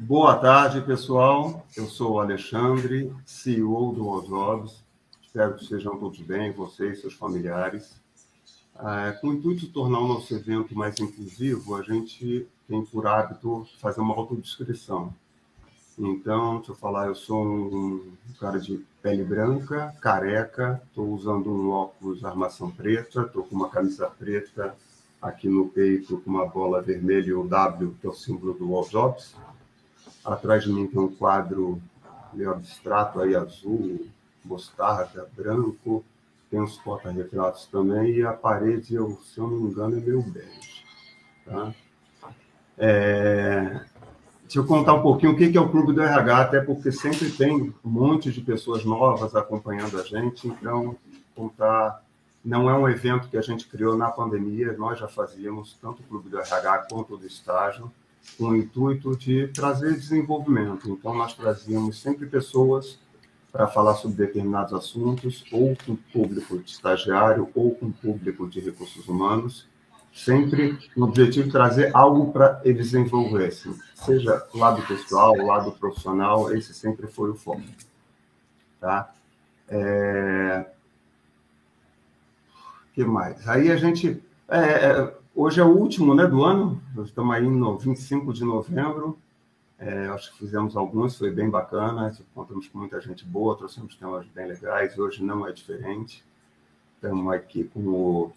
Boa tarde, pessoal. Eu sou o Alexandre, CEO do Osóbios. Espero que estejam todos bem, vocês seus familiares. É, com o intuito de tornar o nosso evento mais inclusivo, a gente tem por hábito fazer uma autodescrição. Então, deixa eu falar, eu sou um cara de pele branca, careca, estou usando um óculos armação preta, estou com uma camisa preta aqui no peito com uma bola vermelha o W, que é o símbolo do All Jobs. Atrás de mim tem um quadro meio abstrato aí, azul, mostarda, branco. Tem uns porta-retratos também e a parede, eu, se eu não me engano, é meio bege. Tá? É... Deixa eu contar um pouquinho o que é o Clube do RH, até porque sempre tem um monte de pessoas novas acompanhando a gente, então contar não é um evento que a gente criou na pandemia, nós já fazíamos tanto o Clube do RH quanto o do estágio, com o intuito de trazer desenvolvimento. Então, nós trazíamos sempre pessoas para falar sobre determinados assuntos, ou com público de estagiário, ou com público de recursos humanos, sempre no objetivo de trazer algo para eles desenvolverem, seja lado pessoal, lado profissional, esse sempre foi o foco. Tá? É... que mais? Aí a gente... É, é hoje é o último né, do ano, nós estamos aí no 25 de novembro, é, acho que fizemos alguns, foi bem bacana, contamos com muita gente boa, trouxemos temas bem legais, hoje não é diferente. Estamos aqui com o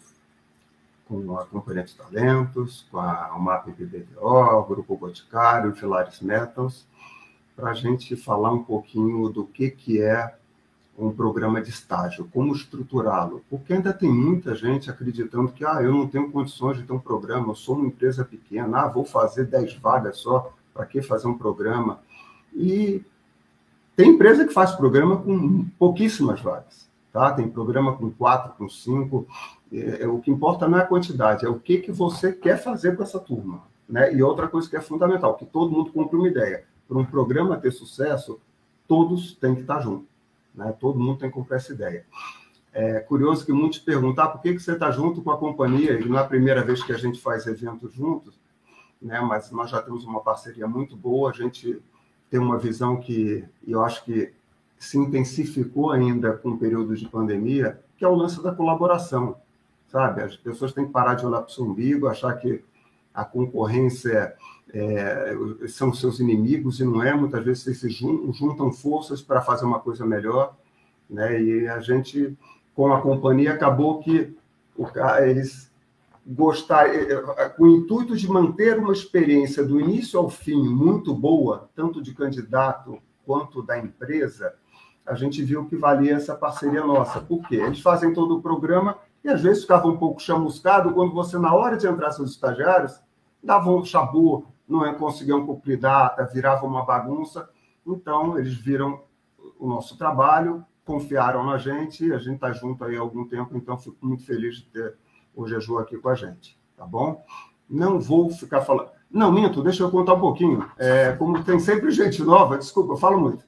com a Companhia de Talentos, com a UMAP PBDO, o Grupo Boticário, Filares Metals, para a gente falar um pouquinho do que, que é um programa de estágio, como estruturá-lo, porque ainda tem muita gente acreditando que ah, eu não tenho condições de ter um programa, eu sou uma empresa pequena, ah, vou fazer 10 vagas só, para que fazer um programa? E tem empresa que faz programa com pouquíssimas vagas, tá? Tem programa com quatro, com cinco, é, é, o que importa não é a quantidade, é o que, que você quer fazer com essa turma. Né? E outra coisa que é fundamental, que todo mundo compre uma ideia. Para um programa ter sucesso, todos têm que estar juntos. Né? Todo mundo tem que comprar essa ideia. É curioso que muitos perguntam, ah, por que, que você está junto com a companhia? E não é a primeira vez que a gente faz eventos juntos, né? mas nós já temos uma parceria muito boa, a gente tem uma visão que eu acho que se intensificou ainda com o período de pandemia, que é o lance da colaboração sabe? As pessoas têm que parar de olhar para o seu umbigo, achar que a concorrência é, são seus inimigos e não é. Muitas vezes vocês se juntam forças para fazer uma coisa melhor, né? E a gente, com a companhia, acabou que o, eles gostar, é, é, com o intuito de manter uma experiência do início ao fim muito boa, tanto de candidato quanto da empresa, a gente viu que valia essa parceria nossa. Por quê? Eles fazem todo o programa e às vezes ficava um pouco chamuscado quando você, na hora de entrar seus estagiários, dava um chabu, não conseguiam cumprir data, virava uma bagunça. Então, eles viram o nosso trabalho, confiaram na gente, a gente está junto aí há algum tempo, então fico muito feliz de ter o Jeju aqui com a gente, tá bom? Não vou ficar falando. Não, minto, deixa eu contar um pouquinho. É, como tem sempre gente nova, desculpa, eu falo muito.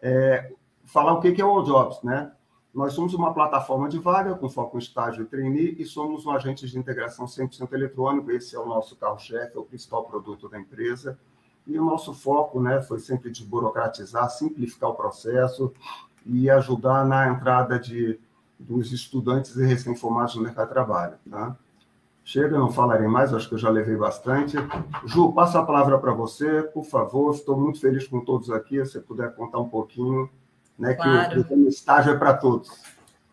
É, falar o que é o All Jobs, né? Nós somos uma plataforma de vaga com foco em estágio e trainee e somos um agente de integração 100% eletrônico. Esse é o nosso carro-chefe, é o principal produto da empresa. E o nosso foco né, foi sempre desburocratizar, simplificar o processo e ajudar na entrada de, dos estudantes e recém-formados no mercado de trabalho. Tá? Chega, não falarei mais, acho que eu já levei bastante. Ju, passo a palavra para você, por favor. Estou muito feliz com todos aqui. Se puder contar um pouquinho né? Claro. Que o estágio é para todos.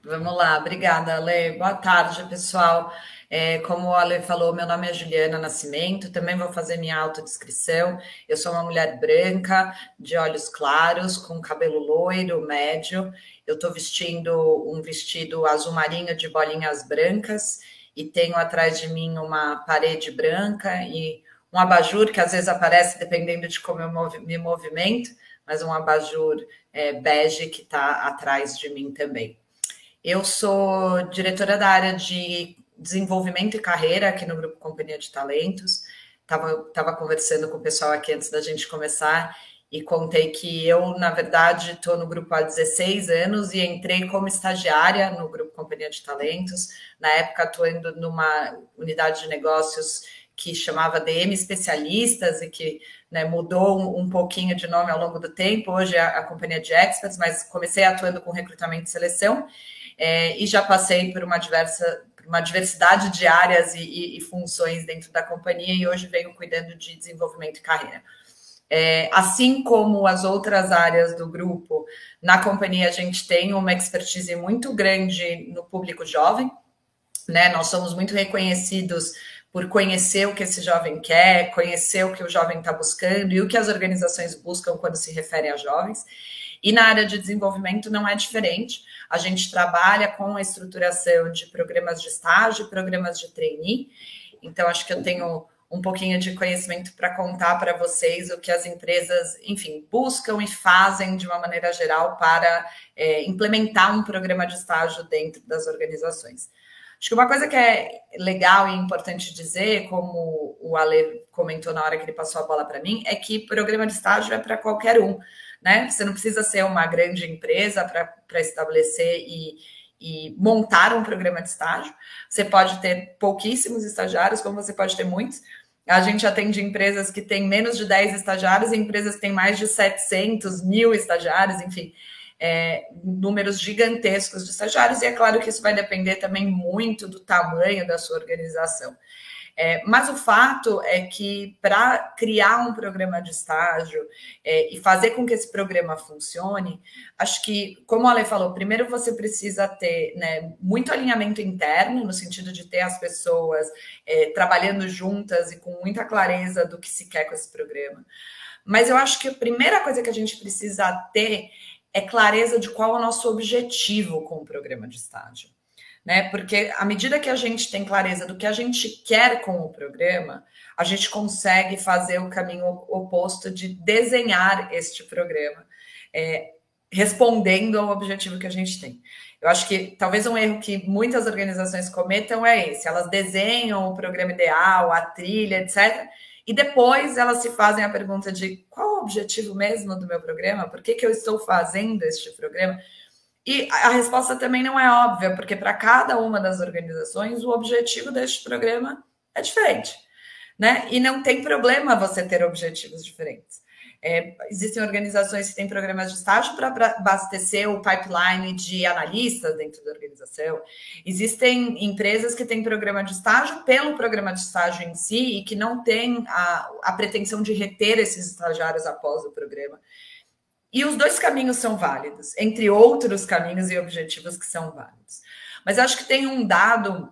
Vamos lá, obrigada, Ale. Boa tarde, pessoal. É, como a Ale falou, meu nome é Juliana Nascimento, também vou fazer minha autodescrição. Eu sou uma mulher branca, de olhos claros, com cabelo loiro, médio. Eu estou vestindo um vestido azul marinho de bolinhas brancas e tenho atrás de mim uma parede branca e um abajur que às vezes aparece dependendo de como eu me movimento mas um abajur é, bege que está atrás de mim também. Eu sou diretora da área de desenvolvimento e carreira aqui no Grupo Companhia de Talentos. Estava tava conversando com o pessoal aqui antes da gente começar e contei que eu, na verdade, estou no grupo há 16 anos e entrei como estagiária no Grupo Companhia de Talentos. Na época, atuando numa unidade de negócios que chamava DM Especialistas e que né, mudou um, pouquinho de nome ao longo do tempo, hoje é a, a companhia de experts, mas comecei atuando com recrutamento e seleção, é, e já passei por uma diversa uma diversidade de áreas e, e, e, funções dentro da companhia e hoje venho cuidando de desenvolvimento e carreira. É, assim como as outras áreas do grupo, na companhia a gente tem uma expertise muito grande no público jovem, né? Nós somos muito reconhecidos por conhecer o que esse jovem quer, conhecer o que o jovem está buscando e o que as organizações buscam quando se refere a jovens. E na área de desenvolvimento não é diferente. A gente trabalha com a estruturação de programas de estágio, programas de trainee. Então, acho que eu tenho um pouquinho de conhecimento para contar para vocês o que as empresas, enfim, buscam e fazem de uma maneira geral para é, implementar um programa de estágio dentro das organizações. Acho que uma coisa que é legal e importante dizer, como o Ale comentou na hora que ele passou a bola para mim, é que programa de estágio é para qualquer um, né? Você não precisa ser uma grande empresa para estabelecer e, e montar um programa de estágio. Você pode ter pouquíssimos estagiários, como você pode ter muitos. A gente atende empresas que têm menos de 10 estagiários e empresas que têm mais de 700 mil estagiários, enfim, é, números gigantescos de estagiários. E é claro que isso vai depender também muito do tamanho da sua organização. É, mas o fato é que para criar um programa de estágio é, e fazer com que esse programa funcione, acho que, como a Ale falou, primeiro você precisa ter né, muito alinhamento interno, no sentido de ter as pessoas é, trabalhando juntas e com muita clareza do que se quer com esse programa. Mas eu acho que a primeira coisa que a gente precisa ter é clareza de qual é o nosso objetivo com o programa de estágio né? Porque à medida que a gente tem clareza do que a gente quer com o programa, a gente consegue fazer o caminho oposto de desenhar este programa, é, respondendo ao objetivo que a gente tem. Eu acho que talvez um erro que muitas organizações cometam é esse: elas desenham o programa ideal, a trilha, etc. E depois elas se fazem a pergunta de qual o objetivo mesmo do meu programa? Por que, que eu estou fazendo este programa? E a resposta também não é óbvia, porque para cada uma das organizações o objetivo deste programa é diferente, né? E não tem problema você ter objetivos diferentes. É, existem organizações que têm programas de estágio para abastecer o pipeline de analistas dentro da organização. Existem empresas que têm programa de estágio pelo programa de estágio em si e que não têm a, a pretensão de reter esses estagiários após o programa. E os dois caminhos são válidos, entre outros caminhos e objetivos que são válidos. Mas acho que tem um dado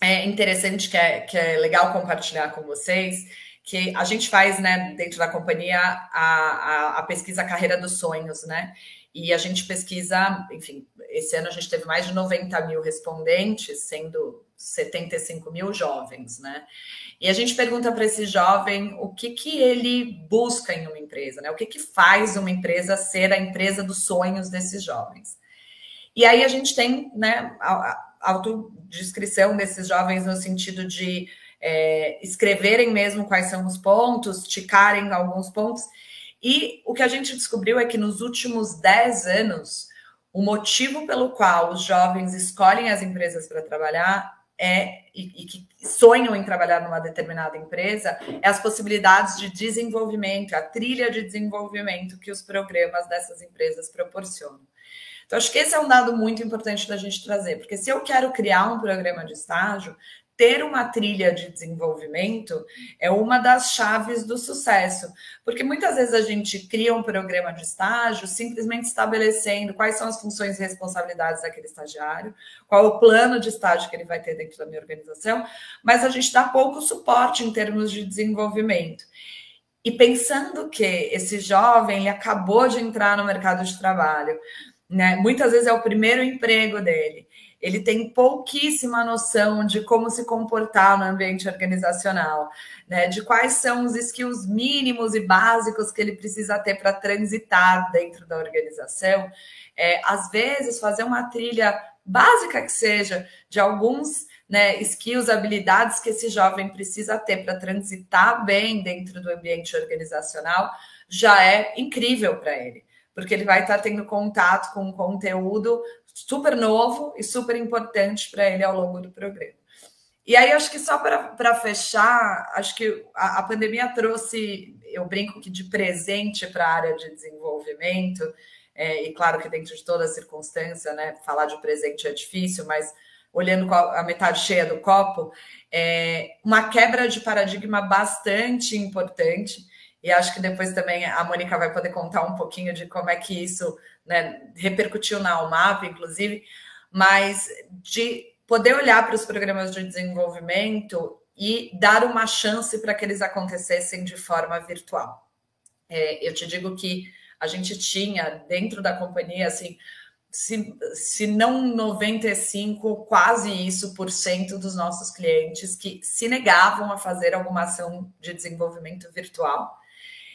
é, interessante que é, que é legal compartilhar com vocês, que a gente faz, né, dentro da companhia, a, a, a, pesquisa Carreira dos Sonhos, né? E a gente pesquisa, enfim, esse ano a gente teve mais de 90 mil respondentes, sendo 75 mil jovens, né? E a gente pergunta para esse jovem o que, que ele busca em uma empresa, né? O que, que faz uma empresa ser a empresa dos sonhos desses jovens. E aí a gente tem né, a, autodescrição desses jovens no sentido de é, escreverem mesmo quais são os pontos, ticarem alguns pontos. E o que a gente descobriu é que nos últimos 10 anos, o motivo pelo qual os jovens escolhem as empresas para trabalhar é, e, e, que sonham em trabalhar numa determinada empresa é as possibilidades de desenvolvimento, a trilha de desenvolvimento que os programas dessas empresas proporcionam. Então, acho que esse é um dado muito importante da gente trazer, porque se eu quero criar um programa de estágio, ter uma trilha de desenvolvimento é uma das chaves do sucesso, porque muitas vezes a gente cria um programa de estágio simplesmente estabelecendo quais são as funções e responsabilidades daquele estagiário, qual o plano de estágio que ele vai ter dentro da minha organização, mas a gente dá pouco suporte em termos de desenvolvimento. E pensando que esse jovem ele acabou de entrar no mercado de trabalho, né? Muitas vezes é o primeiro emprego dele ele tem pouquíssima noção de como se comportar no ambiente organizacional, né? De quais são os skills mínimos e básicos que ele precisa ter para transitar dentro da organização. É, às vezes, fazer uma trilha básica que seja de alguns né, skills, habilidades que esse jovem precisa ter para transitar bem dentro do ambiente organizacional já é incrível para ele porque ele vai estar tendo contato com um conteúdo super novo e super importante para ele ao longo do programa. E aí, acho que só para fechar, acho que a, a, pandemia trouxe, eu brinco que de presente para a área de desenvolvimento, é, e claro que dentro de toda circunstância, né, falar de presente é difícil, mas olhando a metade cheia do copo, é uma quebra de paradigma bastante importante. E acho que depois também a Mônica vai poder contar um pouquinho de como é que isso né, repercutiu na UMAP, inclusive, mas de poder olhar para os programas de desenvolvimento e dar uma chance para que eles acontecessem de forma virtual. É, eu te digo que a gente tinha dentro da companhia assim se, se não 95, quase isso por cento dos nossos clientes que se negavam a fazer alguma ação de desenvolvimento virtual.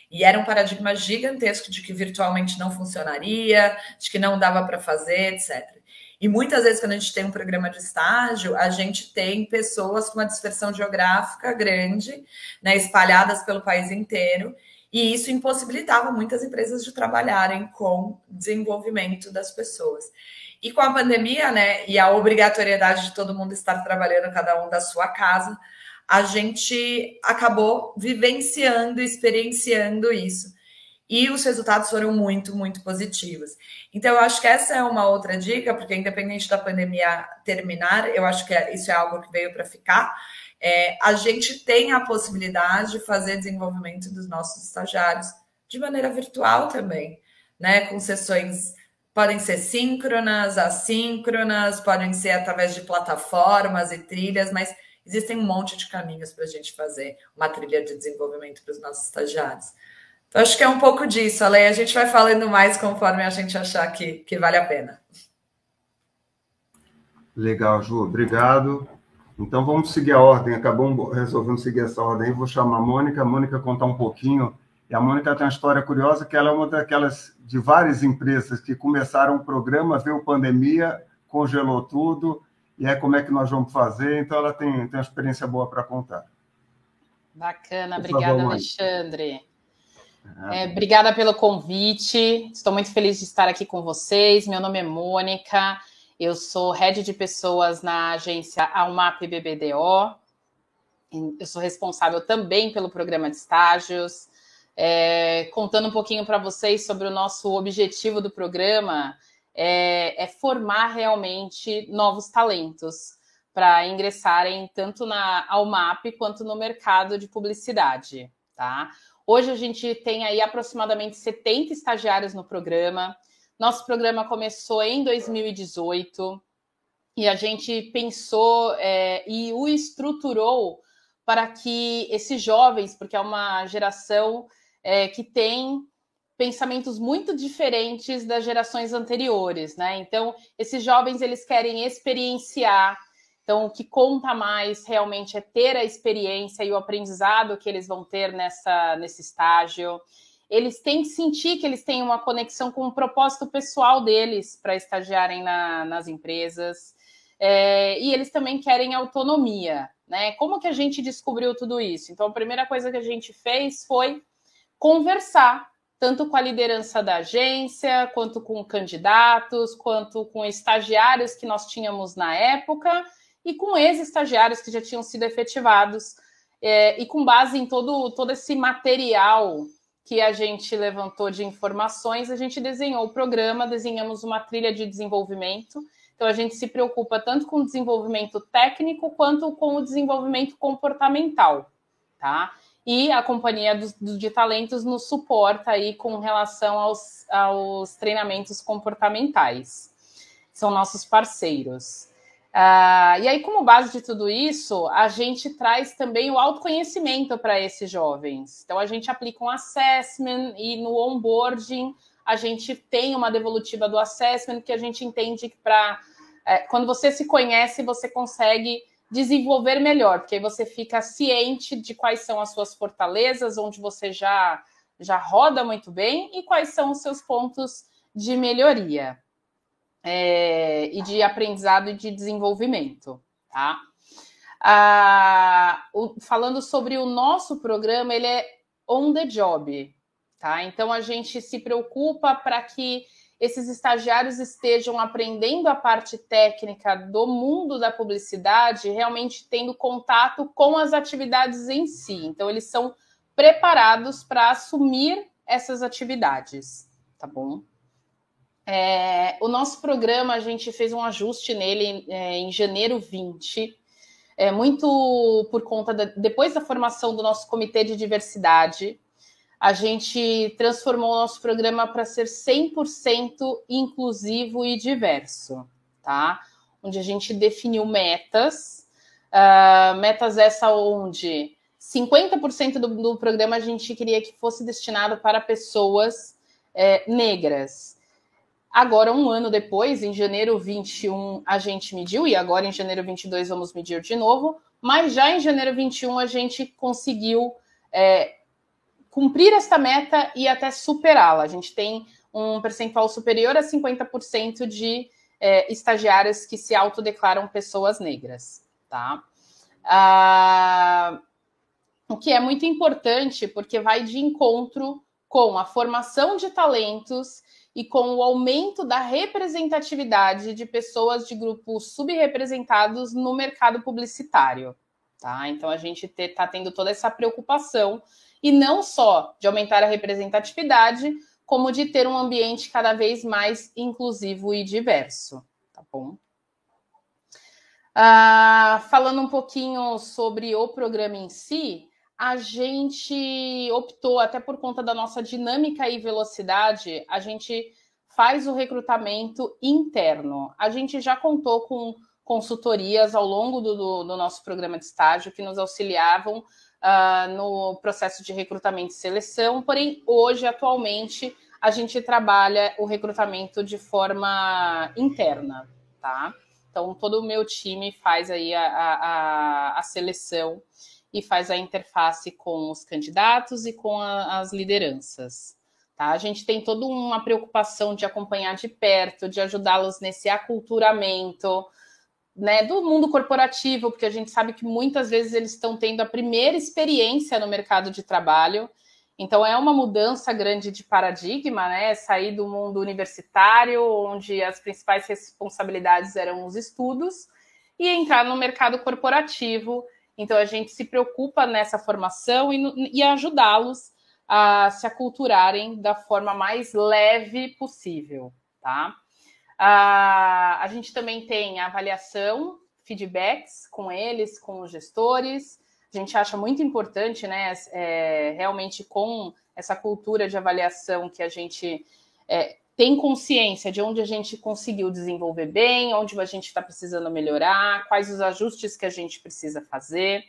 E era um paradigma gigantesco de que virtualmente não funcionaria, de que não dava para fazer, etc. E muitas vezes, quando a gente tem um programa de estágio, a gente tem pessoas com uma dispersão geográfica grande, né, espalhadas pelo país inteiro, e isso impossibilitava muitas empresas de trabalharem com desenvolvimento das pessoas. E com a pandemia, né, e a obrigatoriedade de todo mundo estar trabalhando cada um da sua casa, a gente acabou vivenciando, experienciando isso. E os resultados foram muito, muito positivos. Então, eu acho que essa é uma outra dica, porque independente da pandemia terminar, eu acho que é, isso é algo que veio para ficar é, a gente tem a possibilidade de fazer desenvolvimento dos nossos estagiários de maneira virtual também, né? Com sessões podem ser síncronas, assíncronas, podem ser através de plataformas e trilhas, mas existem um monte de caminhos para a gente fazer uma trilha de desenvolvimento para os nossos estagiários. Então, acho que é um pouco disso, Ale. A gente vai falando mais conforme a gente achar que, que vale a pena. Legal, Ju. Obrigado. Então vamos seguir a ordem. Acabamos resolvendo seguir essa ordem. Vou chamar a Mônica, a Mônica contar um pouquinho. E a Mônica tem uma história curiosa que ela é uma daquelas de várias empresas que começaram o programa, veio pandemia, congelou tudo, e aí como é que nós vamos fazer? Então ela tem, tem uma experiência boa para contar. Bacana, Por obrigada, favor, Alexandre. É, obrigada pelo convite. Estou muito feliz de estar aqui com vocês. Meu nome é Mônica. Eu sou head de pessoas na agência Almap BBDO. Eu sou responsável também pelo programa de estágios. É, contando um pouquinho para vocês sobre o nosso objetivo do programa, é, é formar realmente novos talentos para ingressarem tanto na Almap quanto no mercado de publicidade. Tá? Hoje a gente tem aí aproximadamente 70 estagiários no programa. Nosso programa começou em 2018 e a gente pensou é, e o estruturou para que esses jovens, porque é uma geração é, que tem pensamentos muito diferentes das gerações anteriores, né? Então, esses jovens eles querem experienciar. Então, o que conta mais realmente é ter a experiência e o aprendizado que eles vão ter nessa nesse estágio eles têm que sentir que eles têm uma conexão com o propósito pessoal deles para estagiarem na, nas empresas. É, e eles também querem autonomia, né? Como que a gente descobriu tudo isso? Então, a primeira coisa que a gente fez foi conversar, tanto com a liderança da agência, quanto com candidatos, quanto com estagiários que nós tínhamos na época e com ex-estagiários que já tinham sido efetivados. É, e com base em todo, todo esse material que a gente levantou de informações, a gente desenhou o programa, desenhamos uma trilha de desenvolvimento. Então, a gente se preocupa tanto com o desenvolvimento técnico quanto com o desenvolvimento comportamental, tá? E a companhia do, do de talentos nos suporta aí com relação aos, aos treinamentos comportamentais. São nossos parceiros. Uh, e aí, como base de tudo isso, a gente traz também o autoconhecimento para esses jovens. Então, a gente aplica um assessment e no onboarding a gente tem uma devolutiva do assessment que a gente entende que para é, quando você se conhece, você consegue desenvolver melhor, porque aí você fica ciente de quais são as suas fortalezas, onde você já já roda muito bem e quais são os seus pontos de melhoria é, e de aprendizado e de desenvolvimento, tá? Ah, o, falando sobre o nosso programa, ele é on the job, tá? Então a gente se preocupa para que esses estagiários estejam aprendendo a parte técnica do mundo da publicidade, realmente tendo contato com as atividades em si. Então, eles são preparados para assumir essas atividades, tá bom? É, o nosso programa, a gente fez um ajuste nele é, em janeiro 20, é, muito por conta da, depois da formação do nosso comitê de diversidade, a gente transformou o nosso programa para ser 100% inclusivo e diverso, tá? Onde a gente definiu metas, uh, metas essa onde 50% do, do, programa a gente queria que fosse destinado para pessoas é, negras. Agora, um ano depois, em janeiro 21, a gente mediu, e agora em janeiro 22 vamos medir de novo, mas já em janeiro 21 a gente conseguiu é, cumprir esta meta e até superá-la. A gente tem um percentual superior a 50% de é, estagiárias que se autodeclaram pessoas negras, tá? Ah, o que é muito importante porque vai de encontro com a formação de talentos e com o aumento da representatividade de pessoas de grupos subrepresentados no mercado publicitário, tá? Então a gente está tendo toda essa preocupação e não só de aumentar a representatividade, como de ter um ambiente cada vez mais inclusivo e diverso, tá bom? Ah, falando um pouquinho sobre o programa em si, a gente optou, até por conta da nossa dinâmica e velocidade, a gente faz o recrutamento interno. A gente já contou com consultorias ao longo do, do, do nosso programa de estágio que nos auxiliavam uh, no processo de recrutamento e seleção, porém, hoje, atualmente, a gente trabalha o recrutamento de forma interna, tá? Então, todo o meu time faz aí a, a, a seleção e faz a interface com os candidatos e com a, as lideranças. Tá? A gente tem toda uma preocupação de acompanhar de perto, de ajudá-los nesse aculturamento, né, do mundo corporativo, porque a gente sabe que muitas vezes eles estão tendo a primeira experiência no mercado de trabalho. Então é uma mudança grande de paradigma, né? Sair do mundo universitário, onde as principais responsabilidades eram os estudos, e entrar no mercado corporativo. Então a gente se preocupa nessa formação e, e ajudá-los a se aculturarem da forma mais leve possível, tá? A, a gente também tem avaliação, feedbacks com eles, com os gestores. A gente acha muito importante, né, é, realmente com essa cultura de avaliação que a gente é, tem consciência de onde a gente conseguiu desenvolver bem, onde a gente está precisando melhorar, quais os ajustes que a gente precisa fazer.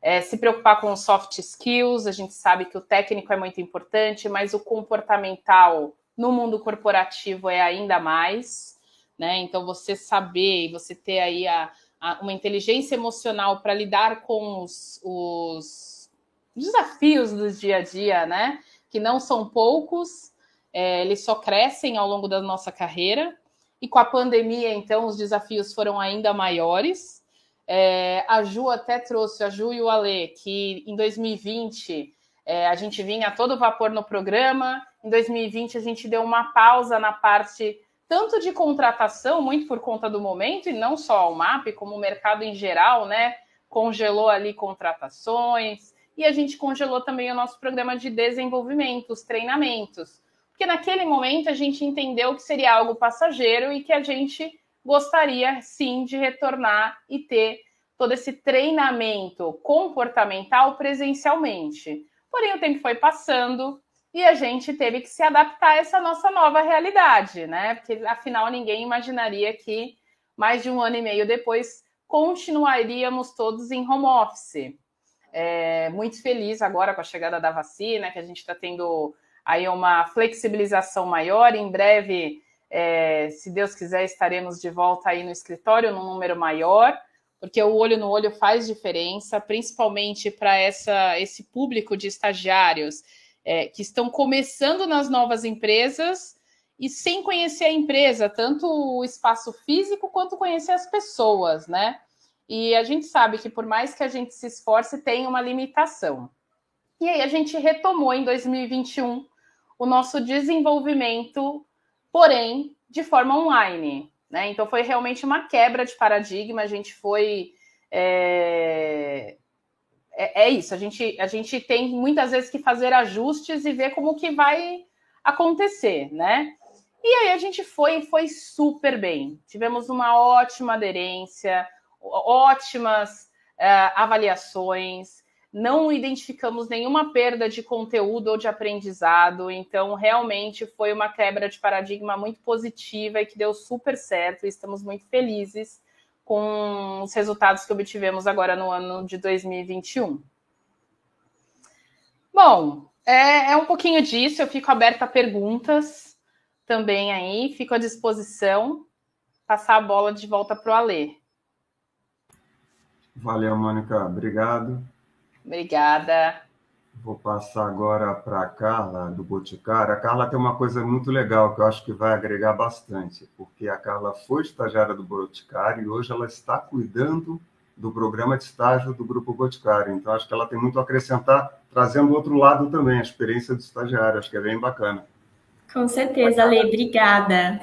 É, se preocupar com soft skills, a gente sabe que o técnico é muito importante, mas o comportamental no mundo corporativo é ainda mais, né? Então você saber você ter aí a, a, uma inteligência emocional para lidar com os, os, desafios do dia a dia, né? Que não são poucos, é, eles só crescem ao longo da nossa carreira. E com a pandemia, então, os desafios foram ainda maiores. É, a Ju até trouxe, a Ju e o Ale, que em 2020 é, a gente vinha a todo vapor no programa. Em 2020, a gente deu uma pausa na parte tanto de contratação, muito por conta do momento, e não só o MAP, como o mercado em geral, né? Congelou ali contratações, e a gente congelou também o nosso programa de desenvolvimento, os treinamentos. Porque naquele momento a gente entendeu que seria algo passageiro e que a gente gostaria sim de retornar e ter todo esse treinamento comportamental presencialmente. Porém, o tempo foi passando e a gente teve que se adaptar a essa nossa nova realidade, né? Porque afinal ninguém imaginaria que mais de um ano e meio depois continuaríamos todos em home office. É, muito feliz agora com a chegada da vacina, que a gente está tendo aí uma flexibilização maior. Em breve, é, se Deus quiser, estaremos de volta aí no escritório num número maior porque o olho no olho faz diferença, principalmente para esse público de estagiários é, que estão começando nas novas empresas e sem conhecer a empresa, tanto o espaço físico quanto conhecer as pessoas, né? E a gente sabe que por mais que a gente se esforce, tem uma limitação. E aí a gente retomou em 2021 o nosso desenvolvimento porém de forma online. Né? Então foi realmente uma quebra de paradigma. A gente foi é, é, é, isso. A gente, a gente tem muitas vezes que fazer ajustes e ver como que vai acontecer, né? E aí a gente foi foi super bem. Tivemos uma ótima aderência, ótimas uh, avaliações, não identificamos nenhuma perda de conteúdo ou de aprendizado, então realmente foi uma quebra de paradigma muito positiva e que deu super certo, estamos muito felizes com os resultados que obtivemos agora no ano de 2021. Bom, é, é um pouquinho disso, eu fico aberta a perguntas também aí, fico à disposição. Passar a bola de volta para o Alê. Valeu, Mônica. Obrigado. Obrigada. Vou passar agora para a Carla, do Boticário. A Carla tem uma coisa muito legal que eu acho que vai agregar bastante, porque a Carla foi estagiária do Boticário e hoje ela está cuidando do programa de estágio do Grupo Boticário. Então, acho que ela tem muito a acrescentar, trazendo outro lado também, a experiência do estagiário. Acho que é bem bacana. Com certeza, Ale, obrigada.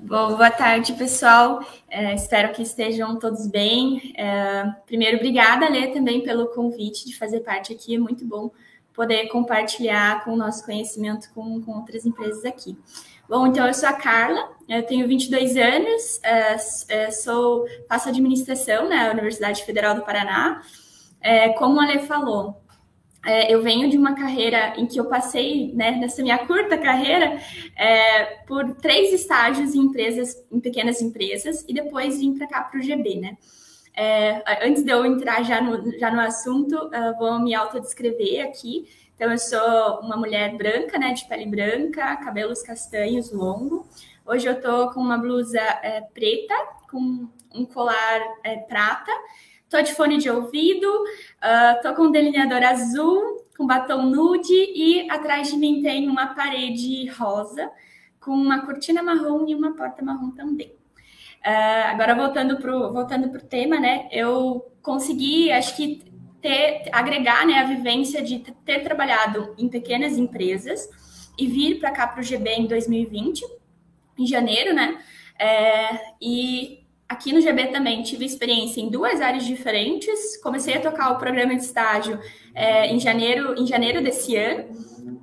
Boa tarde, pessoal. É, espero que estejam todos bem. É, primeiro, obrigada, Ale, também pelo convite de fazer parte aqui. É muito bom poder compartilhar com o nosso conhecimento com, com outras empresas aqui. Bom, então eu sou a Carla, eu tenho 22 anos, é, é, sou, faço administração na Universidade Federal do Paraná. É, como a Ale falou, é, eu venho de uma carreira em que eu passei, né, nessa minha curta carreira, é, por três estágios em empresas, em pequenas empresas, e depois vim para cá para o GB, né? É, antes de eu entrar já no, já no assunto, uh, vou me autodescrever aqui. Então, eu sou uma mulher branca, né, de pele branca, cabelos castanhos, longo. Hoje eu tô com uma blusa é, preta, com um colar é, prata, Tô de fone de ouvido, uh, tô com um delineador azul, com batom nude e atrás de mim tem uma parede rosa com uma cortina marrom e uma porta marrom também. Uh, agora voltando pro voltando pro tema, né? Eu consegui, acho que ter agregar, né, a vivência de ter trabalhado em pequenas empresas e vir para cá para o GB em 2020, em janeiro, né? É, e Aqui no GB também tive experiência em duas áreas diferentes. Comecei a tocar o programa de estágio é, em, janeiro, em janeiro desse ano.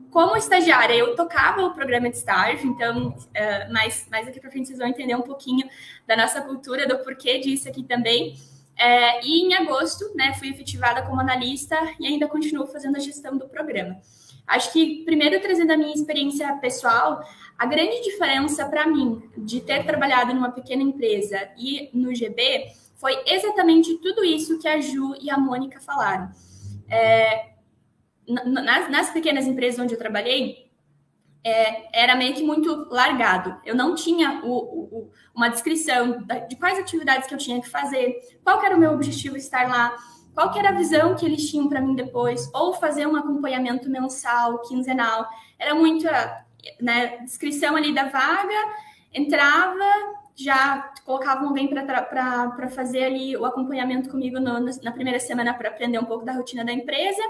Como estagiária, eu tocava o programa de estágio, então, é, mais, mais aqui para frente vocês vão entender um pouquinho da nossa cultura, do porquê disso aqui também. É, e em agosto, né, fui efetivada como analista e ainda continuo fazendo a gestão do programa. Acho que, primeiro, trazendo a minha experiência pessoal, a grande diferença para mim de ter trabalhado numa pequena empresa e no GB foi exatamente tudo isso que a Ju e a Mônica falaram. É, nas, nas, pequenas empresas onde eu trabalhei, é, era meio que muito largado. Eu não tinha o, o, uma descrição de quais atividades que eu tinha que fazer, qual era o meu objetivo estar lá, qual era a visão que eles tinham para mim depois, ou fazer um acompanhamento mensal, quinzenal. Era muito né, descrição ali da vaga, entrava, já colocava alguém para fazer ali o acompanhamento comigo no, na primeira semana para aprender um pouco da rotina da empresa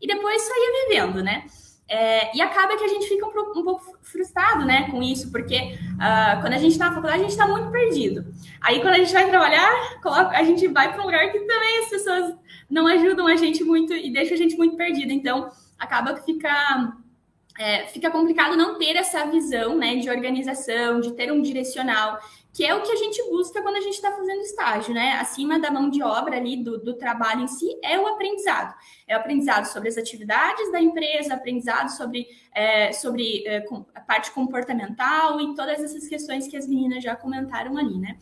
e depois saía vivendo, né? É, e acaba que a gente fica um, um, pouco frustrado, né, com isso, porque uh, quando a gente está na faculdade, a gente está muito perdido. Aí, quando a gente vai trabalhar, coloca, a gente vai para um lugar que também as pessoas não ajudam a gente muito e deixa a gente muito perdido. Então, acaba que fica é, fica complicado não ter essa visão né, de organização, de ter um direcional, que é o que a gente busca quando a gente está fazendo estágio, né? Acima da mão de obra ali do, do trabalho em si, é o aprendizado. É o aprendizado sobre as atividades da empresa, aprendizado sobre, é, sobre é, a parte comportamental e todas essas questões que as meninas já comentaram ali, né?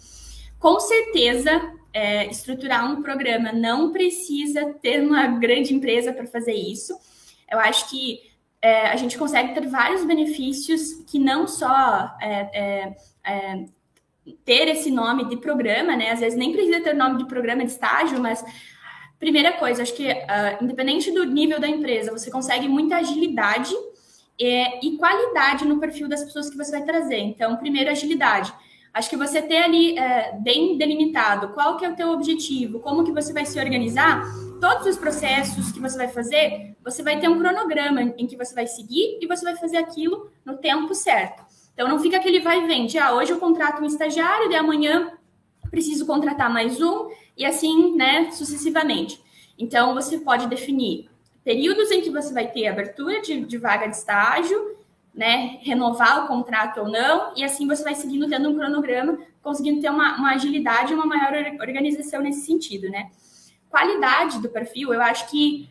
Com certeza, é, estruturar um programa não precisa ter uma grande empresa para fazer isso. Eu acho que é, a gente consegue ter vários benefícios que não só é, é, ter esse nome de programa, né? Às vezes nem precisa ter nome de programa de estágio, mas primeira coisa, acho que uh, independente do nível da empresa, você consegue muita agilidade e, e qualidade no perfil das pessoas que você vai trazer. Então, primeiro, agilidade. Acho que você ter ali é, bem delimitado qual que é o teu objetivo, como que você vai se organizar, todos os processos que você vai fazer, você vai ter um cronograma em que você vai seguir e você vai fazer aquilo no tempo certo. Então não fica aquele vai e vem, de, ah, hoje eu contrato um estagiário, de amanhã preciso contratar mais um, e assim, né, sucessivamente. Então você pode definir períodos em que você vai ter abertura de, de vaga de estágio, né, renovar o contrato ou não, e assim você vai seguindo tendo um cronograma, conseguindo ter uma, uma agilidade e uma maior organização nesse sentido, né. Qualidade do perfil, eu acho que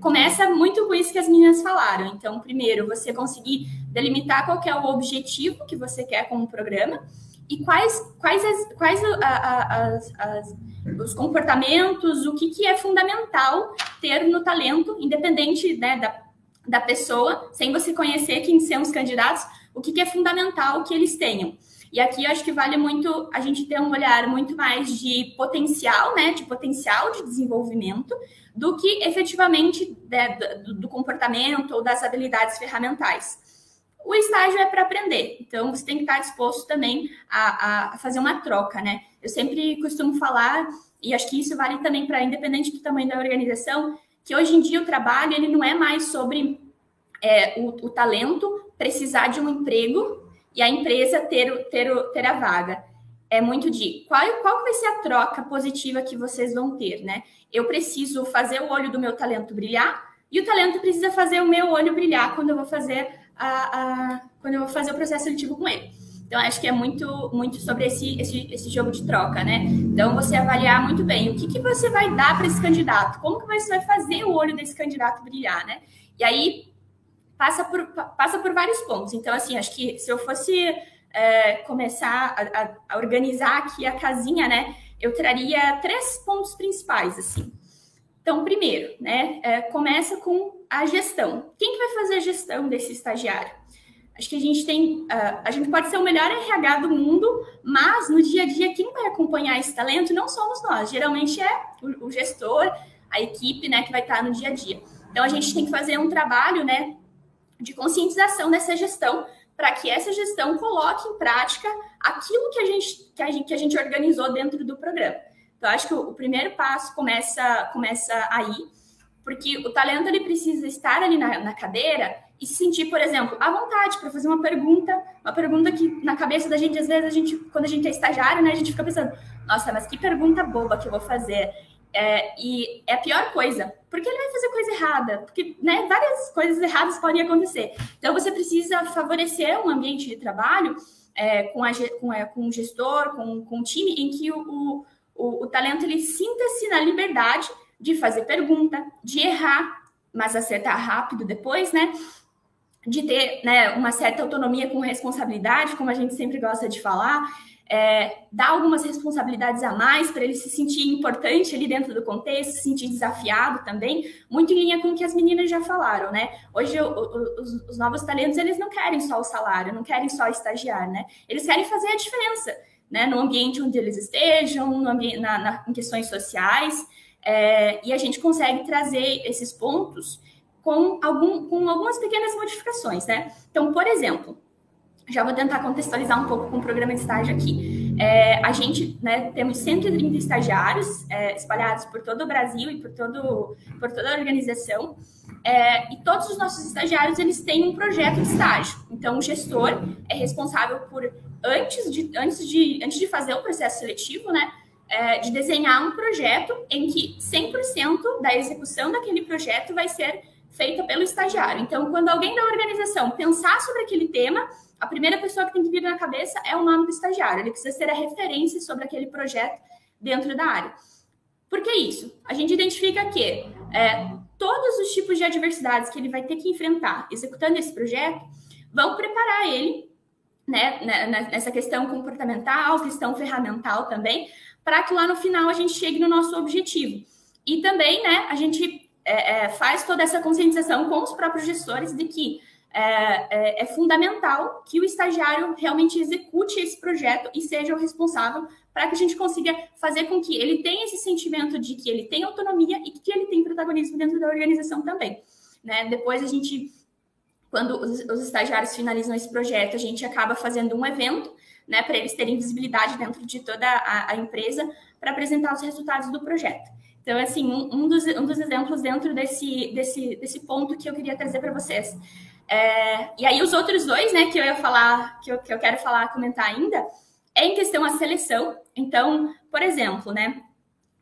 começa muito com isso que as meninas falaram. Então, primeiro, você conseguir delimitar qual é o objetivo que você quer com o programa e quais, quais, as, quais a, a, as, os comportamentos, o que, que é fundamental ter no talento, independente né, da, da pessoa, sem você conhecer quem são os candidatos, o que, que é fundamental que eles tenham. E aqui eu acho que vale muito a gente ter um olhar muito mais de potencial, né? De potencial de desenvolvimento, do que efetivamente né, do, do comportamento ou das habilidades ferramentais. O estágio é para aprender, então você tem que estar disposto também a, a, fazer uma troca, né? Eu sempre costumo falar, e acho que isso vale também para independente do tamanho da organização, que hoje em dia o trabalho ele não é mais sobre é, o, o talento precisar de um emprego e a empresa ter, ter, ter a vaga. É muito de qual, qual vai ser a troca positiva que vocês vão ter, né? Eu preciso fazer o olho do meu talento brilhar e o talento precisa fazer o meu olho brilhar quando eu vou fazer a, a quando eu vou fazer o processo seletivo com ele. Então, acho que é muito, muito sobre esse, esse, esse jogo de troca, né? Então, você avaliar muito bem o que, que você vai dar para esse candidato, como que você vai fazer o olho desse candidato brilhar, né? E aí, passa por, passa por vários pontos. Então, assim, acho que se eu fosse é, começar a, a, organizar aqui a casinha, né, eu traria três pontos principais, assim. Então, primeiro, né, é, começa com a gestão. Quem que vai fazer a gestão desse estagiário? Acho que a gente tem, uh, a gente pode ser o melhor RH do mundo, mas no dia a dia quem vai acompanhar esse talento não somos nós. Geralmente é o, o gestor, a equipe, né, que vai estar no dia a dia. Então a gente tem que fazer um trabalho, né, de conscientização dessa gestão, para que essa gestão coloque em prática aquilo que a gente, que a gente, que a gente organizou dentro do programa. Então, acho que o, o primeiro passo começa, começa aí, porque o talento ele precisa estar ali na, na cadeira e se sentir, por exemplo, à vontade para fazer uma pergunta, uma pergunta que na cabeça da gente, às vezes, a gente, quando a gente é estagiário, né, a gente fica pensando, nossa, mas que pergunta boba que eu vou fazer. É, e é a pior coisa, porque ele vai fazer coisa errada, porque né, várias coisas erradas podem acontecer. Então, você precisa favorecer um ambiente de trabalho é, com, a, com, é, com o gestor, com, com o time, em que o, o, o talento ele sinta-se na liberdade de fazer pergunta, de errar, mas acertar rápido depois, né? De ter né, uma certa autonomia com responsabilidade, como a gente sempre gosta de falar é, dar algumas responsabilidades a mais para ele se sentir importante ali dentro do contexto, se sentir desafiado também, muito em linha com o que as meninas já falaram, né? Hoje o, o, os, os, novos talentos eles não querem só o salário, não querem só estagiar, né? Eles querem fazer a diferença, né? No ambiente onde eles estejam, no ambiente, na, na, em questões sociais, é, e a gente consegue trazer esses pontos com, algum, com algumas pequenas modificações, né? Então, por exemplo, já vou tentar contextualizar um pouco com o programa de estágio aqui. É, a gente né, temos 130 estagiários é, espalhados por todo o Brasil e por, todo, por toda a organização. É, e todos os nossos estagiários eles têm um projeto de estágio. Então, o gestor é responsável por, antes de, antes de, antes de fazer o processo seletivo, né, é, de desenhar um projeto em que 100% da execução daquele projeto vai ser feita pelo estagiário. Então, quando alguém da organização pensar sobre aquele tema, a primeira pessoa que tem que vir na cabeça é o nome do estagiário. Ele precisa ser a referência sobre aquele projeto dentro da área. Por que isso? A gente identifica que é, todos os tipos de adversidades que ele vai ter que enfrentar executando esse projeto vão preparar ele né, né, né nessa questão comportamental, questão ferramental também, para que lá no final a gente chegue no nosso objetivo. E também, né, a gente é, é, faz toda essa conscientização com os próprios gestores de que é, é, é, fundamental que o estagiário realmente execute esse projeto e seja o responsável para que a gente consiga fazer com que ele tenha esse sentimento de que ele tem autonomia e que ele tem protagonismo dentro da organização também. Né? Depois a gente, quando os, os estagiários finalizam esse projeto, a gente acaba fazendo um evento né, para eles terem visibilidade dentro de toda a, a empresa para apresentar os resultados do projeto. Então, assim, um, um, dos, um dos exemplos dentro desse, desse, desse ponto que eu queria trazer para vocês É, e aí os outros dois, né, que eu ia falar, que eu, que eu quero falar, comentar ainda, é em questão a seleção. Então, por exemplo, né,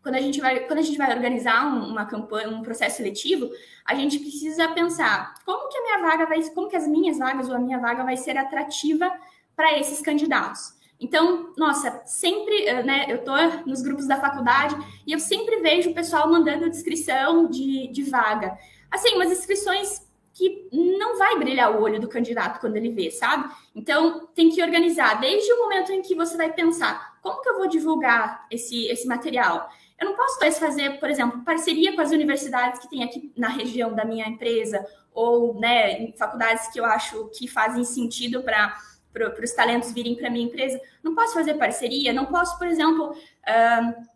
quando a gente vai, quando a gente vai organizar uma campanha, um processo seletivo, a gente precisa pensar como que a minha vaga vai, como que as minhas vagas ou a minha vaga vai ser atrativa para esses candidatos. Então, nossa, sempre, eh, né, eu tô nos grupos da faculdade e eu sempre vejo o pessoal mandando descrição de, de vaga. Assim, umas inscrições que não vai brilhar o olho do candidato quando ele vê, sabe? Então, tem que organizar desde o momento em que você vai pensar como que eu vou divulgar esse, esse material. Eu não posso mais fazer, por exemplo, parceria com as universidades que tem aqui na região da minha empresa, ou né, em faculdades que eu acho que fazem sentido para para os talentos virem para minha empresa. Não posso fazer parceria, não posso, por exemplo, uh,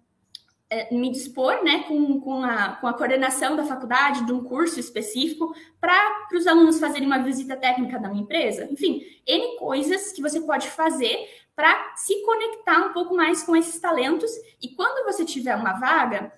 me dispor né, com, com, a, com a coordenação da faculdade de um curso específico para os alunos fazerem uma visita técnica da minha empresa. Enfim, N coisas que você pode fazer para se conectar um pouco mais com esses talentos. E quando você tiver uma vaga,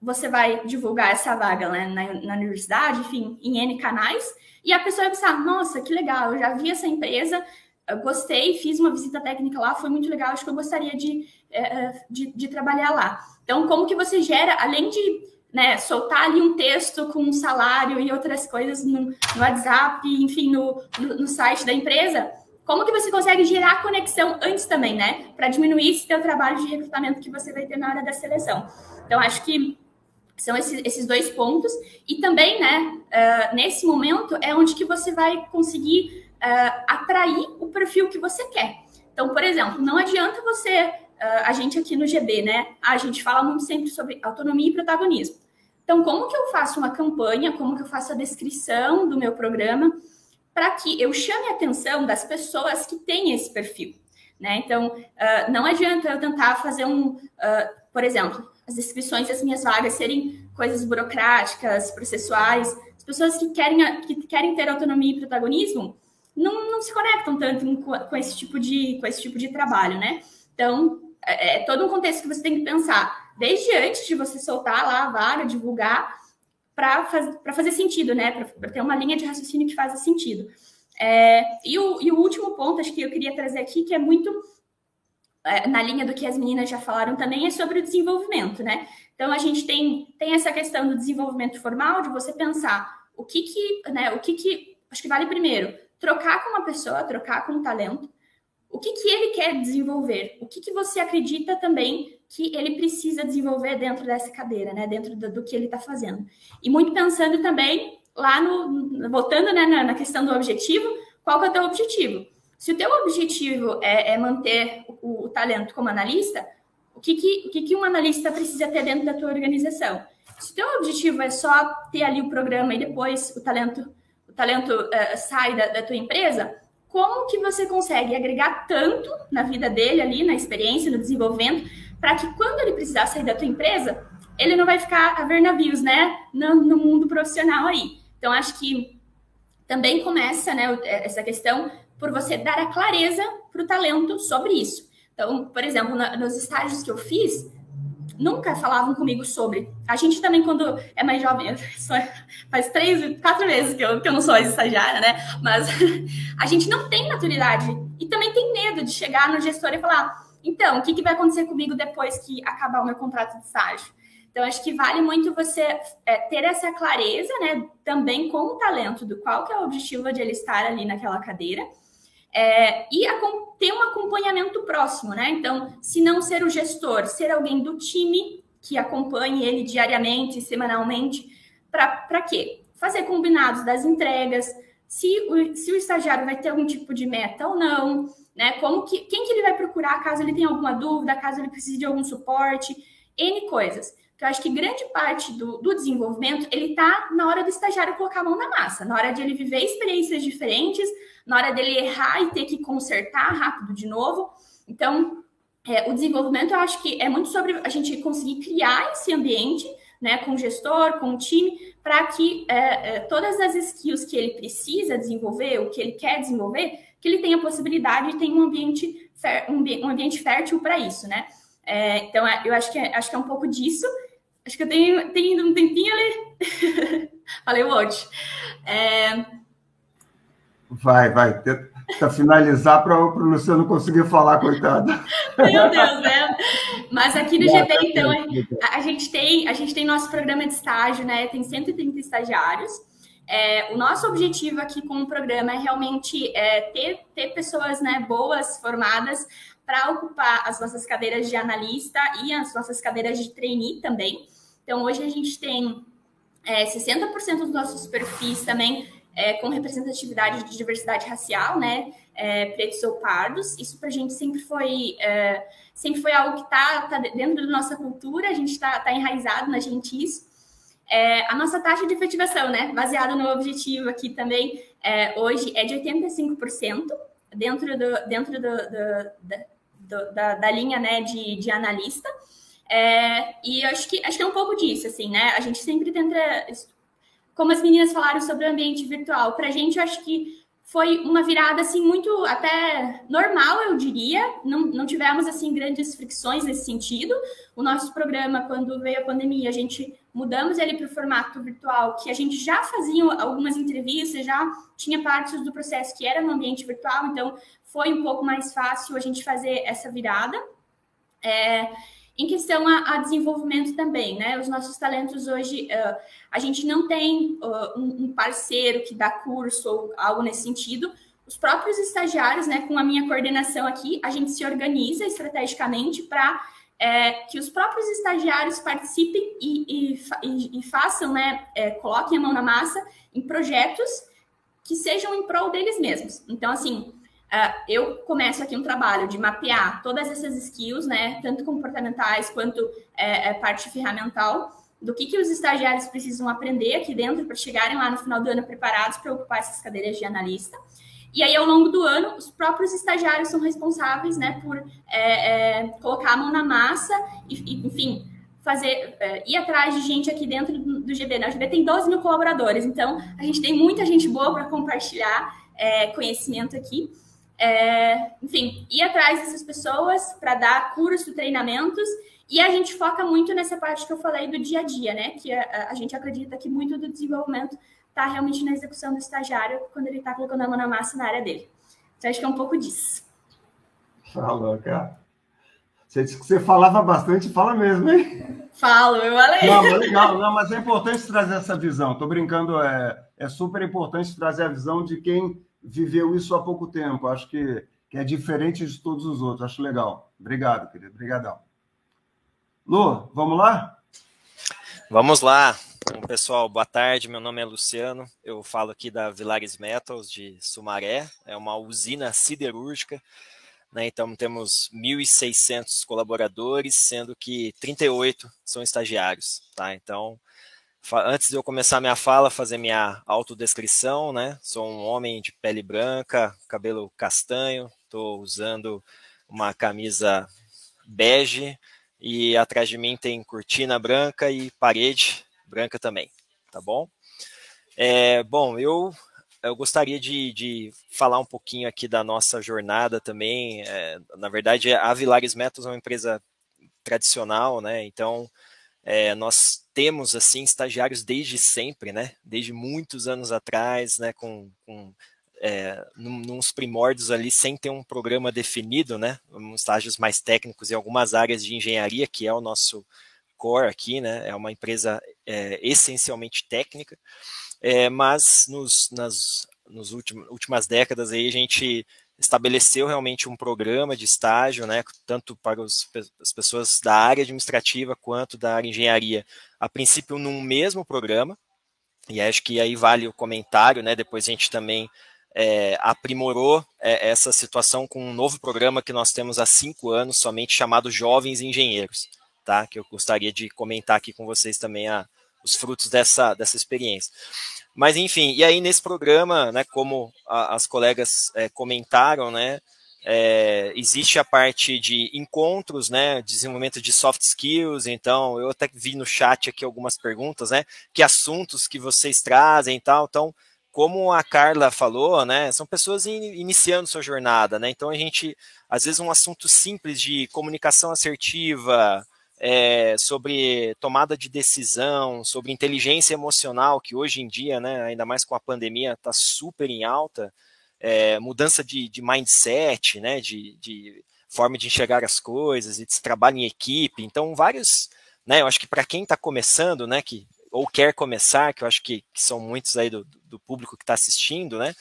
você vai divulgar essa vaga né, na, na universidade, enfim, em N canais, e a pessoa vai pensar, nossa, que legal, eu já vi essa empresa, eu gostei, fiz uma visita técnica lá, foi muito legal, acho que eu gostaria de, é, é, de, de, trabalhar lá. Então, como que você gera, além de né, soltar ali um texto com um salário e outras coisas no, no WhatsApp, enfim, no, no, no, site da empresa, como que você consegue gerar conexão antes também, né? Para diminuir esse teu trabalho de recrutamento que você vai ter na hora da seleção. Então, acho que são esses, esses dois pontos. E também, né, uh, nesse momento, é onde que você vai conseguir uh, atrair o perfil que você quer. Então, por exemplo, não adianta você, uh, a gente aqui no GB, né? A gente fala muito sempre sobre autonomia e protagonismo. Então, como que eu faço uma campanha, como que eu faço a descrição do meu programa para que eu chame a atenção das pessoas que têm esse perfil, né? Então, uh, não adianta eu tentar fazer um, uh, por exemplo, as descrições das minhas vagas serem coisas burocráticas, processuais. As pessoas que querem, que querem ter autonomia e protagonismo, não, não se conectam tanto com, esse tipo de, com esse tipo de trabalho, né? Então, é, é todo um contexto que você tem que pensar, desde antes de você soltar lá a vaga, divulgar, para faz, fazer sentido, né? Para ter uma linha de raciocínio que faça sentido. É, e, o, e o último ponto, acho que eu queria trazer aqui, que é muito é, na linha do que as meninas já falaram também, é sobre o desenvolvimento, né? Então, a gente tem, tem essa questão do desenvolvimento formal, de você pensar o que que, né, o que que, acho que vale primeiro, trocar com uma pessoa, trocar com um talento, o que, que ele quer desenvolver, o que, que você acredita também que ele precisa desenvolver dentro dessa cadeira, né? Dentro do, do que ele está fazendo. E muito pensando também lá no. voltando né, na, na, questão do objetivo, qual que é o teu objetivo? Se o teu objetivo é, é manter o, o, talento como analista, o que, que, o que, que um analista precisa ter dentro da tua organização? Se o teu objetivo é só ter ali o programa e depois o talento talento uh, sai da, da tua empresa, como que você consegue agregar tanto na vida dele ali, na experiência, no desenvolvimento, para que quando ele precisar sair da tua empresa, ele não vai ficar a ver navios, né, no, no mundo profissional aí. Então, acho que também começa, né, essa questão por você dar a clareza para o talento sobre isso. Então, por exemplo, na, nos estágios que eu fiz, nunca falavam comigo sobre. A gente também, quando é mais jovem, faz três, quatro meses que eu, que eu não sou estagiária, né? Mas a gente não tem maturidade e também tem medo de chegar no gestor e falar: então, o que, que vai acontecer comigo depois que acabar o meu contrato de estágio? Então, acho que vale muito você é, ter essa clareza, né? Também com o talento do qual que é o objetivo de ele estar ali naquela cadeira é, e a, ter um acompanhamento próximo, né? Então, se não ser o gestor, ser alguém do time que acompanhe ele diariamente, semanalmente, para quê? Fazer combinados das entregas, se o, se o estagiário vai ter algum tipo de meta ou não, né? Como que, quem que ele vai procurar caso ele tenha alguma dúvida, caso ele precise de algum suporte, N coisas. Então, eu acho que grande parte do, do desenvolvimento, ele está na hora do estagiário colocar a mão na massa, na hora de ele viver experiências diferentes, na hora dele errar e ter que consertar rápido de novo. Então, é, o desenvolvimento eu acho que é muito sobre a gente conseguir criar esse ambiente, né, com o gestor, com o time, para que é, é, todas as skills que ele precisa desenvolver, o que ele quer desenvolver, que ele tenha possibilidade de ter um ambiente, um, ambiente fértil para isso, né? É, então, é, eu acho que, é, acho que é um pouco disso. Acho que eu tenho, tenho um tempinho ali. Falei um monte. É, Vai, vai. Tenta finalizar para o Luciano conseguir falar, coitado. Meu Deus, né? Mas aqui no GP, então, a, gente tem, a gente tem nosso programa de estágio, né? Tem 130 estagiários. É, o nosso objetivo aqui com o programa é realmente é, ter, ter pessoas né, boas, formadas, para ocupar as nossas cadeiras de analista e as nossas cadeiras de trainee também. Então, hoje a gente tem é, 60% dos nossos perfis também é, com representatividade de diversidade racial, né? É, pretos ou pardos. Isso para a gente sempre foi, é, sempre foi algo que está tá dentro da nossa cultura, a gente está tá enraizado na gente isso. É, a nossa taxa de efetivação, né? Baseada no objetivo aqui também, é, hoje é de 85% dentro, do, dentro do, do, do da, da, linha né, de, de analista. É, e acho que, acho que é um pouco disso, assim, né? A gente sempre tenta como as meninas falaram sobre o ambiente virtual, para a gente, eu acho que foi uma virada assim muito até normal, eu diria. Não, não tivemos assim grandes fricções nesse sentido. O nosso programa, quando veio a pandemia, a gente mudamos ele para o formato virtual, que a gente já fazia algumas entrevistas, já tinha partes do processo que era no ambiente virtual, então foi um pouco mais fácil a gente fazer essa virada. É, em questão a, a, desenvolvimento também, né? Os nossos talentos hoje, uh, a gente não tem uh, um, um, parceiro que dá curso ou algo nesse sentido. Os próprios estagiários, né, com a minha coordenação aqui, a gente se organiza estrategicamente para é, que os próprios estagiários participem e, e, e, e façam, né, é, coloquem a mão na massa em projetos que sejam em prol deles mesmos. Então, assim, Uh, eu começo aqui um trabalho de mapear todas essas skills, né, tanto comportamentais quanto é, é, parte ferramental, do que, que os estagiários precisam aprender aqui dentro para chegarem lá no final do ano preparados para ocupar essas cadeiras de analista. E aí, ao longo do ano, os próprios estagiários são responsáveis né, por é, é colocar a mão na massa e, enfim, fazer, é, ir atrás de gente aqui dentro do, do GB. Né? O GB tem 12 mil colaboradores, então a gente tem muita gente boa para compartilhar é, conhecimento aqui é, enfim, ir atrás dessas pessoas para dar cursos, treinamentos, e a gente foca muito nessa parte que eu falei do dia a dia, né? Que a, a gente acredita que muito do desenvolvimento está realmente na execução do estagiário quando ele está colocando a mão na massa na área dele. Então, acho que é um pouco disso. Falou, cara. Você disse que você falava bastante, fala mesmo, hein? Falo, eu falei. Não, legal, não, mas é importante trazer essa visão. Estou brincando, é, é super importante trazer a visão de quem viveu isso há pouco tempo. Acho que, que é diferente de todos os outros. Acho legal. Obrigado, querido. Obrigadão. Lu, vamos lá? Vamos lá. Bom, pessoal, boa tarde. Meu nome é Luciano. Eu falo aqui da Vilares Metals de Sumaré. É uma usina siderúrgica. Né? Então, temos 1.600 colaboradores, sendo que 38 são estagiários. Tá? Então, antes de eu começar minha fala, fazer minha autodescrição, né? Sou um homem de pele branca, cabelo castanho, estou usando uma camisa bege e atrás de mim tem cortina branca e parede branca também, tá bom? É, bom, eu, eu gostaria de, de falar um pouquinho aqui da nossa jornada também. É, na verdade, a Vilares Metals é uma empresa tradicional, né? Então, é, nós temos assim estagiários desde sempre, né? Desde muitos anos atrás, né? Com, com é, nos primórdios ali, sem ter um programa definido, né? Estágios mais técnicos em algumas áreas de engenharia, que é o nosso core aqui, né? É uma empresa é, essencialmente técnica, é, mas nos, nas nos últimos, últimas décadas aí a gente estabeleceu realmente um programa de estágio, né, tanto para os, as pessoas da área administrativa quanto da área engenharia, a princípio num mesmo programa, e acho que aí vale o comentário, né, depois a gente também é, aprimorou é, essa situação com um novo programa que nós temos há cinco anos, somente chamado Jovens Engenheiros, tá, que eu gostaria de comentar aqui com vocês também a, os frutos dessa, dessa experiência. Mas enfim, e aí nesse programa, né, como a, as colegas é, comentaram, né, é, existe a parte de encontros, né, desenvolvimento de soft skills. Então, eu até vi no chat aqui algumas perguntas, né, que assuntos que vocês trazem e tal. Então, como a Carla falou, né, são pessoas in, iniciando sua jornada, né. Então, a gente, às vezes, um assunto simples de comunicação assertiva, é, sobre tomada de decisão, sobre inteligência emocional, que hoje em dia, né, ainda mais com a pandemia, está super em alta. é, mudança de, de, mindset, né, de, de, forma de enxergar as coisas, e de trabalho em equipe. Então, vários, né, eu acho que para quem está começando, né, que ou quer começar, que eu acho que, que são muitos aí do, do público que está assistindo, né,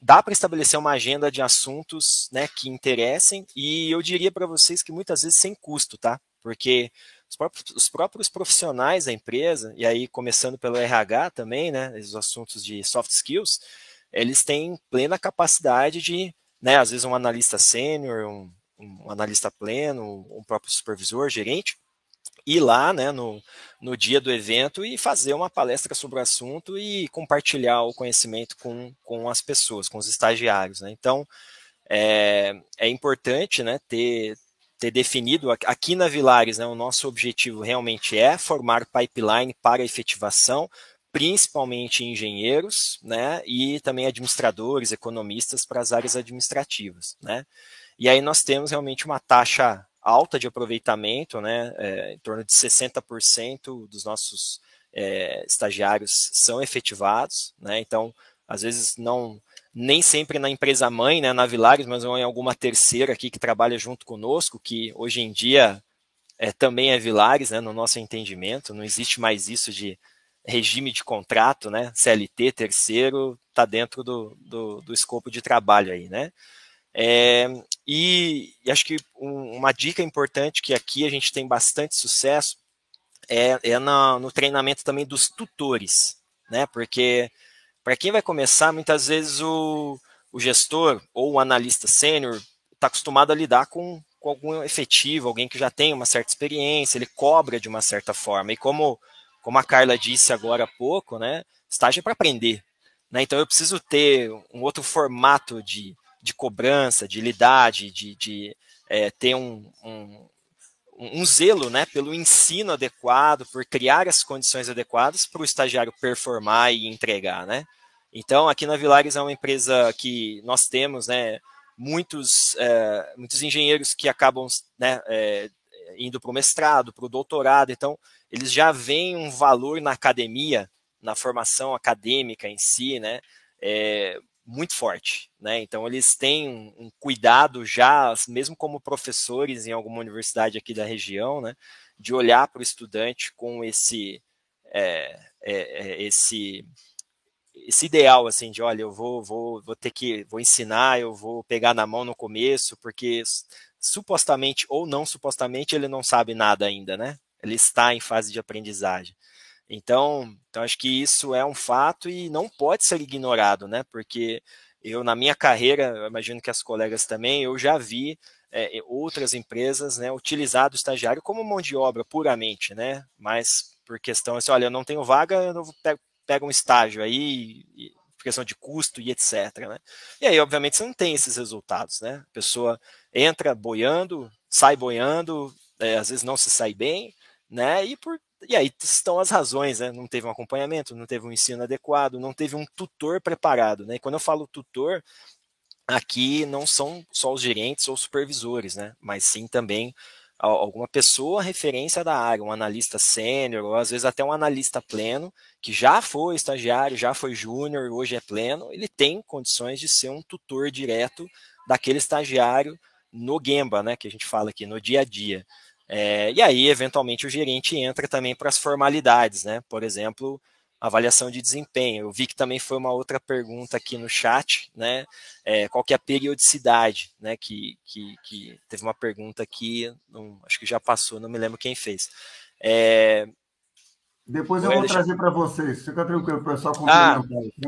dá para estabelecer uma agenda de assuntos, né, que interessem. E eu diria para vocês que muitas vezes sem custo, tá? Porque os próprios, os próprios, profissionais da empresa, e aí começando pelo RH também, né, os assuntos de soft skills, eles têm plena capacidade de, né, às vezes um analista sênior, um, um, analista pleno, um próprio supervisor, gerente, ir lá, né, no, no dia do evento e fazer uma palestra sobre o assunto e compartilhar o conhecimento com, com as pessoas, com os estagiários, né. Então, é, é importante, né, ter, ter definido aqui na Vilares, né, o nosso objetivo realmente é formar pipeline para efetivação, principalmente engenheiros, né, e também administradores, economistas para as áreas administrativas, né. E aí nós temos realmente uma taxa alta de aproveitamento, né, é, em torno de 60% dos nossos é, estagiários são efetivados, né, então às vezes não nem sempre na empresa mãe, né, na Vilares, mas em alguma terceira aqui que trabalha junto conosco, que hoje em dia é, também é Vilares, né, no nosso entendimento, não existe mais isso de regime de contrato, né, CLT, terceiro, está dentro do, do, do, escopo de trabalho aí, né. É, e, e, acho que um, uma dica importante que aqui a gente tem bastante sucesso é, é na, no treinamento também dos tutores, né, porque para quem vai começar, muitas vezes o, o gestor ou o analista sênior está acostumado a lidar com, com algum efetivo, alguém que já tem uma certa experiência, ele cobra de uma certa forma. E como, como a Carla disse agora há pouco, né, estágio é para aprender. Né? Então eu preciso ter um outro formato de, de cobrança, de lidar, de, de, de é, ter um, um, um zelo né, pelo ensino adequado, por criar as condições adequadas para o estagiário performar e entregar. Né? Então, aqui na Vilares é uma empresa que nós temos né, muitos, é, muitos engenheiros que acabam né, é, indo para o mestrado, para o doutorado, então eles já veem um valor na academia, na formação acadêmica em si, né, é, muito forte, né? Então eles têm um, cuidado já, mesmo como professores em alguma universidade aqui da região, né, de olhar para o estudante com esse é, é, é, esse esse ideal assim de olha eu vou vou vou ter que vou ensinar eu vou pegar na mão no começo porque supostamente ou não supostamente ele não sabe nada ainda né? Ele está em fase de aprendizagem então, então acho que isso é um fato e não pode ser ignorado, né? Porque eu, na minha carreira, imagino que as colegas também, eu já vi é, outras empresas né, utilizar o estagiário como mão de obra puramente, né? Mas por questão assim, olha, eu não tenho vaga, eu não pego, pego um estágio aí, e, por questão de custo e etc. Né? E aí, obviamente, você não tem esses resultados, né? A pessoa entra boiando, sai boiando, é, às vezes não se sai bem, né? E por e aí estão as razões, né? Não teve um acompanhamento, não teve um ensino adequado, não teve um tutor preparado, né? E quando eu falo tutor, aqui não são só os gerentes ou supervisores, né? Mas sim também alguma pessoa referência da área, um analista sênior, ou às vezes até um analista pleno, que já foi estagiário, já foi júnior, hoje é pleno, ele tem condições de ser um tutor direto daquele estagiário no Gemba, né, que a gente fala aqui, no dia a dia. É, e aí, eventualmente, o gerente entra também para as formalidades, né? Por exemplo, avaliação de desempenho. Eu vi que também foi uma outra pergunta aqui no chat, né? É, qual que é a periodicidade, né? Que, que, que teve uma pergunta aqui, não, acho que já passou, não me lembro quem fez. É, depois eu vou deixa... trazer para vocês. Fica tranquilo, pessoal. Ah,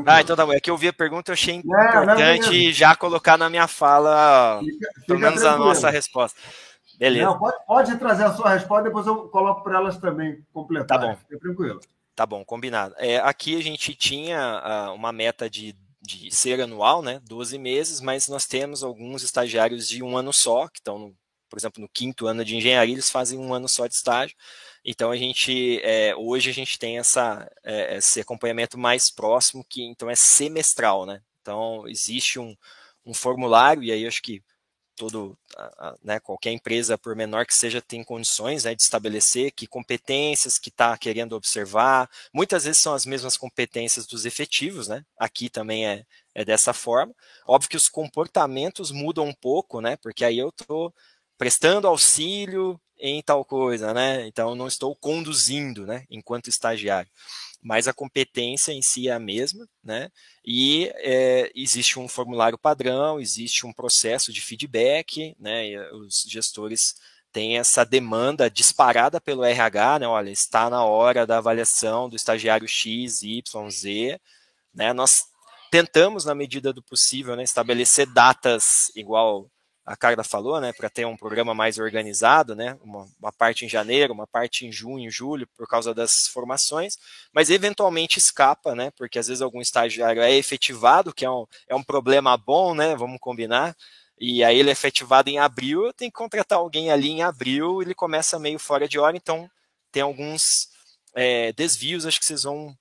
ah, então tá bom. É que eu vi a pergunta, eu achei é, importante já colocar na minha fala, fica, pelo menos a nossa resposta. Beleza. Não, pode, pode, trazer a sua resposta, depois eu coloco para elas também completar. Tá bom. Fica tranquilo. Tá bom, combinado. É, aqui a gente tinha uh, uma meta de, de ser anual, né? 12 meses, mas nós temos alguns estagiários de um ano só, que estão, no, por exemplo, no quinto ano de engenharia, eles fazem um ano só de estágio. Então a gente é, hoje a gente tem essa, é, esse acompanhamento mais próximo, que então é semestral, né? Então existe um, um formulário, e aí acho que todo, né, qualquer empresa, por menor que seja, tem condições né, de estabelecer que competências que está querendo observar. Muitas vezes são as mesmas competências dos efetivos, né? Aqui também é, é dessa forma. Óbvio que os comportamentos mudam um pouco, né? Porque aí eu estou prestando auxílio em tal coisa, né? Então não estou conduzindo, né? Enquanto estagiário mas a competência em si é a mesma, né? E é, existe um formulário padrão, existe um processo de feedback, né? E os gestores têm essa demanda disparada pelo RH, né? Olha, está na hora da avaliação do estagiário X, Y, Z, né? Nós tentamos, na medida do possível, né, estabelecer datas igual a Carla falou, né, para ter um programa mais organizado, né, uma, uma, parte em janeiro, uma parte em junho, julho, por causa das formações, mas eventualmente escapa, né, porque às vezes algum estagiário é efetivado, que é um, é um problema bom, né, vamos combinar, e aí ele é efetivado em abril, eu tenho que contratar alguém ali em abril, ele começa meio fora de hora, então tem alguns é, desvios, acho que vocês vão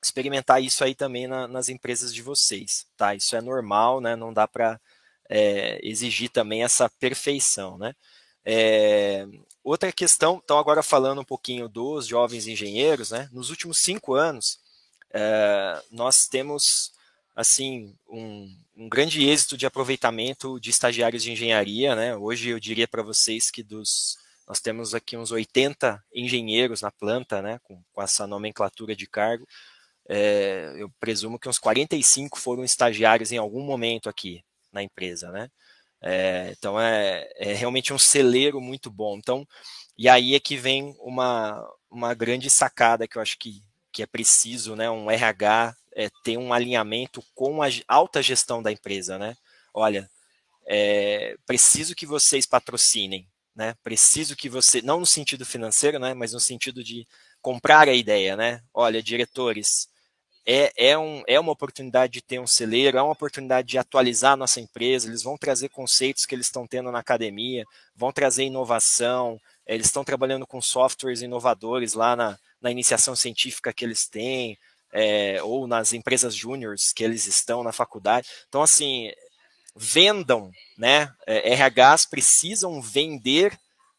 experimentar isso aí também na, nas empresas de vocês, tá, isso é normal, né, não dá para é, exigir também essa perfeição, né? É, outra questão, então agora falando um pouquinho dos jovens engenheiros, né? Nos últimos cinco anos, é, nós temos assim um, um, grande êxito de aproveitamento de estagiários de engenharia, né? Hoje eu diria para vocês que dos nós temos aqui uns 80 engenheiros na planta, né? Com, com essa nomenclatura de cargo. É, eu presumo que uns 45 foram estagiários em algum momento aqui, na empresa, né? É, então é, é realmente um celeiro muito bom. Então, e aí é que vem uma, uma grande sacada que eu acho que, que é preciso, né? Um RH é, ter um alinhamento com a alta gestão da empresa, né? Olha, é, preciso que vocês patrocinem, né? Preciso que você, não no sentido financeiro, né? Mas no sentido de comprar a ideia, né? Olha, diretores, é, é, um, é uma oportunidade de ter um celeiro, é uma oportunidade de atualizar a nossa empresa, eles vão trazer conceitos que eles estão tendo na academia, vão trazer inovação, eles estão trabalhando com softwares inovadores lá na, na iniciação científica que eles têm, é, ou nas empresas júniores que eles estão na faculdade. Então, assim, vendam, né? É, RHs precisam vender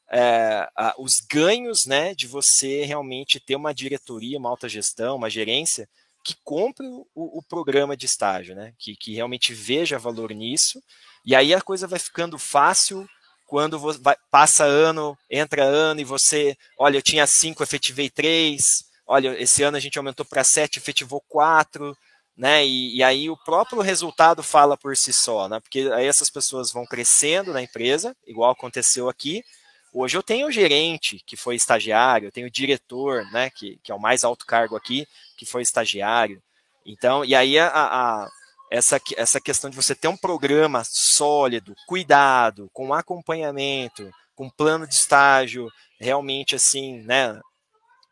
é, os ganhos, né, de você realmente ter uma diretoria, uma alta gestão, uma gerência que compre o, o, programa de estágio, né? Que, que realmente veja valor nisso. E aí a coisa vai ficando fácil quando você vai, passa ano, entra ano e você, olha, eu tinha cinco, efetivei três. Olha, esse ano a gente aumentou para sete, efetivou quatro, né? E, e, aí o próprio resultado fala por si só, né? Porque aí essas pessoas vão crescendo na empresa, igual aconteceu aqui. Hoje eu tenho o gerente, que foi estagiário, eu tenho o diretor, né, que, que é o mais alto cargo aqui, que foi estagiário. Então, e aí a, a, essa, essa questão de você ter um programa sólido, cuidado, com acompanhamento, com plano de estágio, realmente assim, né,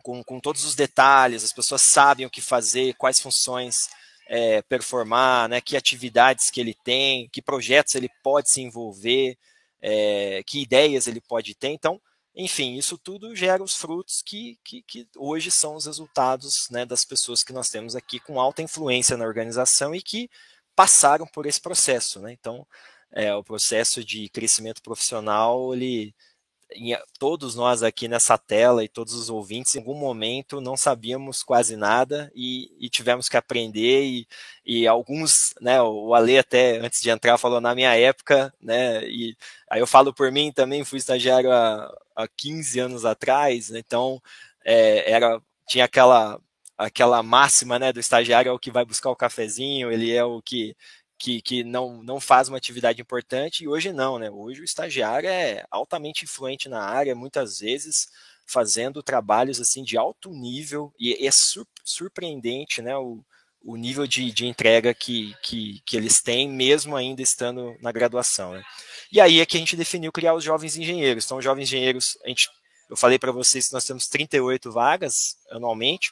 com, com todos os detalhes, as pessoas sabem o que fazer, quais funções é, performar, né, que atividades que ele tem, que projetos ele pode se envolver, é, que ideias ele pode ter. Então, enfim, isso tudo gera os frutos que, que, que hoje são os resultados né, das pessoas que nós temos aqui com alta influência na organização e que passaram por esse processo. Né? Então, é, o processo de crescimento profissional, ele, todos nós aqui nessa tela e todos os ouvintes, em algum momento não sabíamos quase nada e, e tivemos que aprender e, e, alguns, né, o Ale até antes de entrar falou na minha época, né, e aí eu falo por mim também, fui estagiário há, há 15 anos atrás, né, então é, era, tinha aquela aquela máxima, né, do estagiário é o que vai buscar o cafezinho, ele é o que que, que não, não faz uma atividade importante, e hoje não, né? Hoje o estagiário é altamente influente na área, muitas vezes fazendo trabalhos assim de alto nível, e é surpreendente né, o, o nível de, de entrega que, que, que eles têm, mesmo ainda estando na graduação. Né? E aí é que a gente definiu criar os jovens engenheiros. Então, os jovens engenheiros, a gente, eu falei para vocês que nós temos 38 vagas anualmente,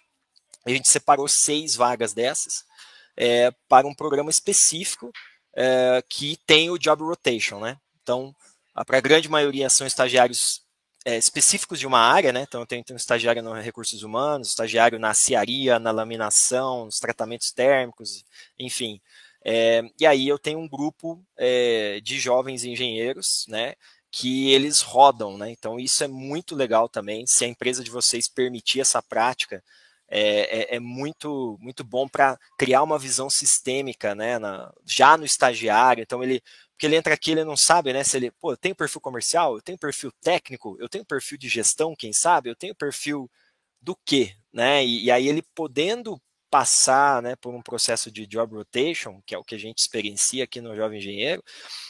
a gente separou seis vagas dessas, é, para um programa específico é, que tem o job rotation, né? Então, para a grande maioria são estagiários é, específicos de uma área, né? Então, eu tenho, tenho um estagiário nos recursos humanos, estagiário na ciaria, na laminação, nos tratamentos térmicos, enfim. É, e aí eu tenho um grupo é, de jovens engenheiros, né? Que eles rodam, né? Então, isso é muito legal também. Se a empresa de vocês permitir essa prática, é, é, é muito muito bom para criar uma visão sistêmica, né, na, já no estagiário. Então ele porque ele entra aqui, ele não sabe, né? Se ele, pô, eu tenho perfil comercial, eu tenho perfil técnico, eu tenho perfil de gestão, quem sabe, eu tenho perfil do quê, né? E, e aí ele podendo passar, né, por um processo de job rotation, que é o que a gente experiencia aqui no Jovem Engenheiro,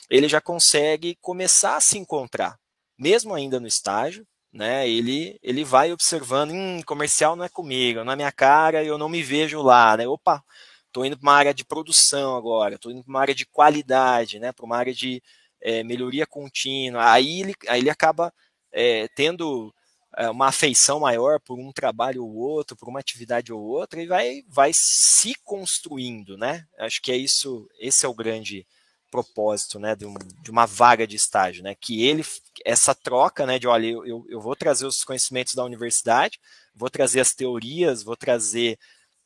ele já consegue começar a se encontrar, mesmo ainda no estágio, né? Ele ele vai observando, hum, comercial não é comigo, na é minha cara, eu não me vejo lá, né? Opa, estou indo para uma área de produção agora, estou indo para uma área de qualidade, né? Para uma área de é, melhoria contínua. Aí ele, aí ele acaba é, tendo uma afeição maior por um trabalho ou outro, por uma atividade ou outra, e vai, vai se construindo, né? Acho que é isso, esse é o grande propósito, né, de, um, de uma vaga de estágio, né, que ele, essa troca, né, de, olha, eu, eu vou trazer os conhecimentos da universidade, vou trazer as teorias, vou trazer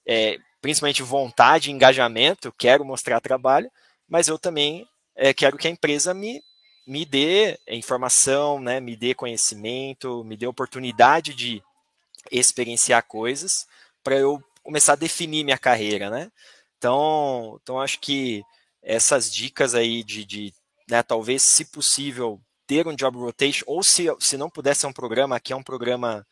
é, principalmente vontade, engajamento, quero mostrar trabalho, mas eu também é, quero que a empresa me, me dê informação, né, me dê conhecimento, me dê oportunidade de experienciar coisas para eu começar a definir minha carreira, né? Então, então acho que essas dicas aí de, de né, talvez, se possível, ter um job rotation, ou se, se não puder ser um programa, que é um programa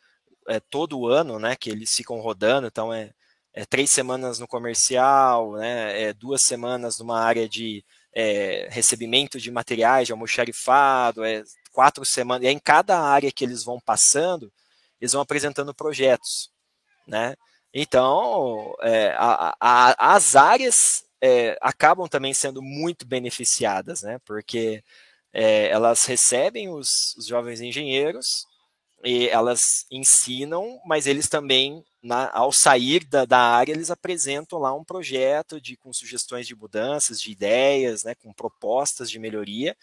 é, todo ano, né, que eles ficam rodando, então é, é três semanas no comercial, né, é duas semanas numa área de é, recebimento de materiais de almoxarifado, é quatro semanas, e em cada área que eles vão passando, eles vão apresentando projetos, né, então, é, a, a, as áreas é, acabam também sendo muito beneficiadas, né? Porque é, elas recebem os, os, jovens engenheiros e elas ensinam, mas eles também, na, ao sair da, da, área, eles apresentam lá um projeto de, com sugestões de mudanças, de ideias, né, com propostas de melhoria,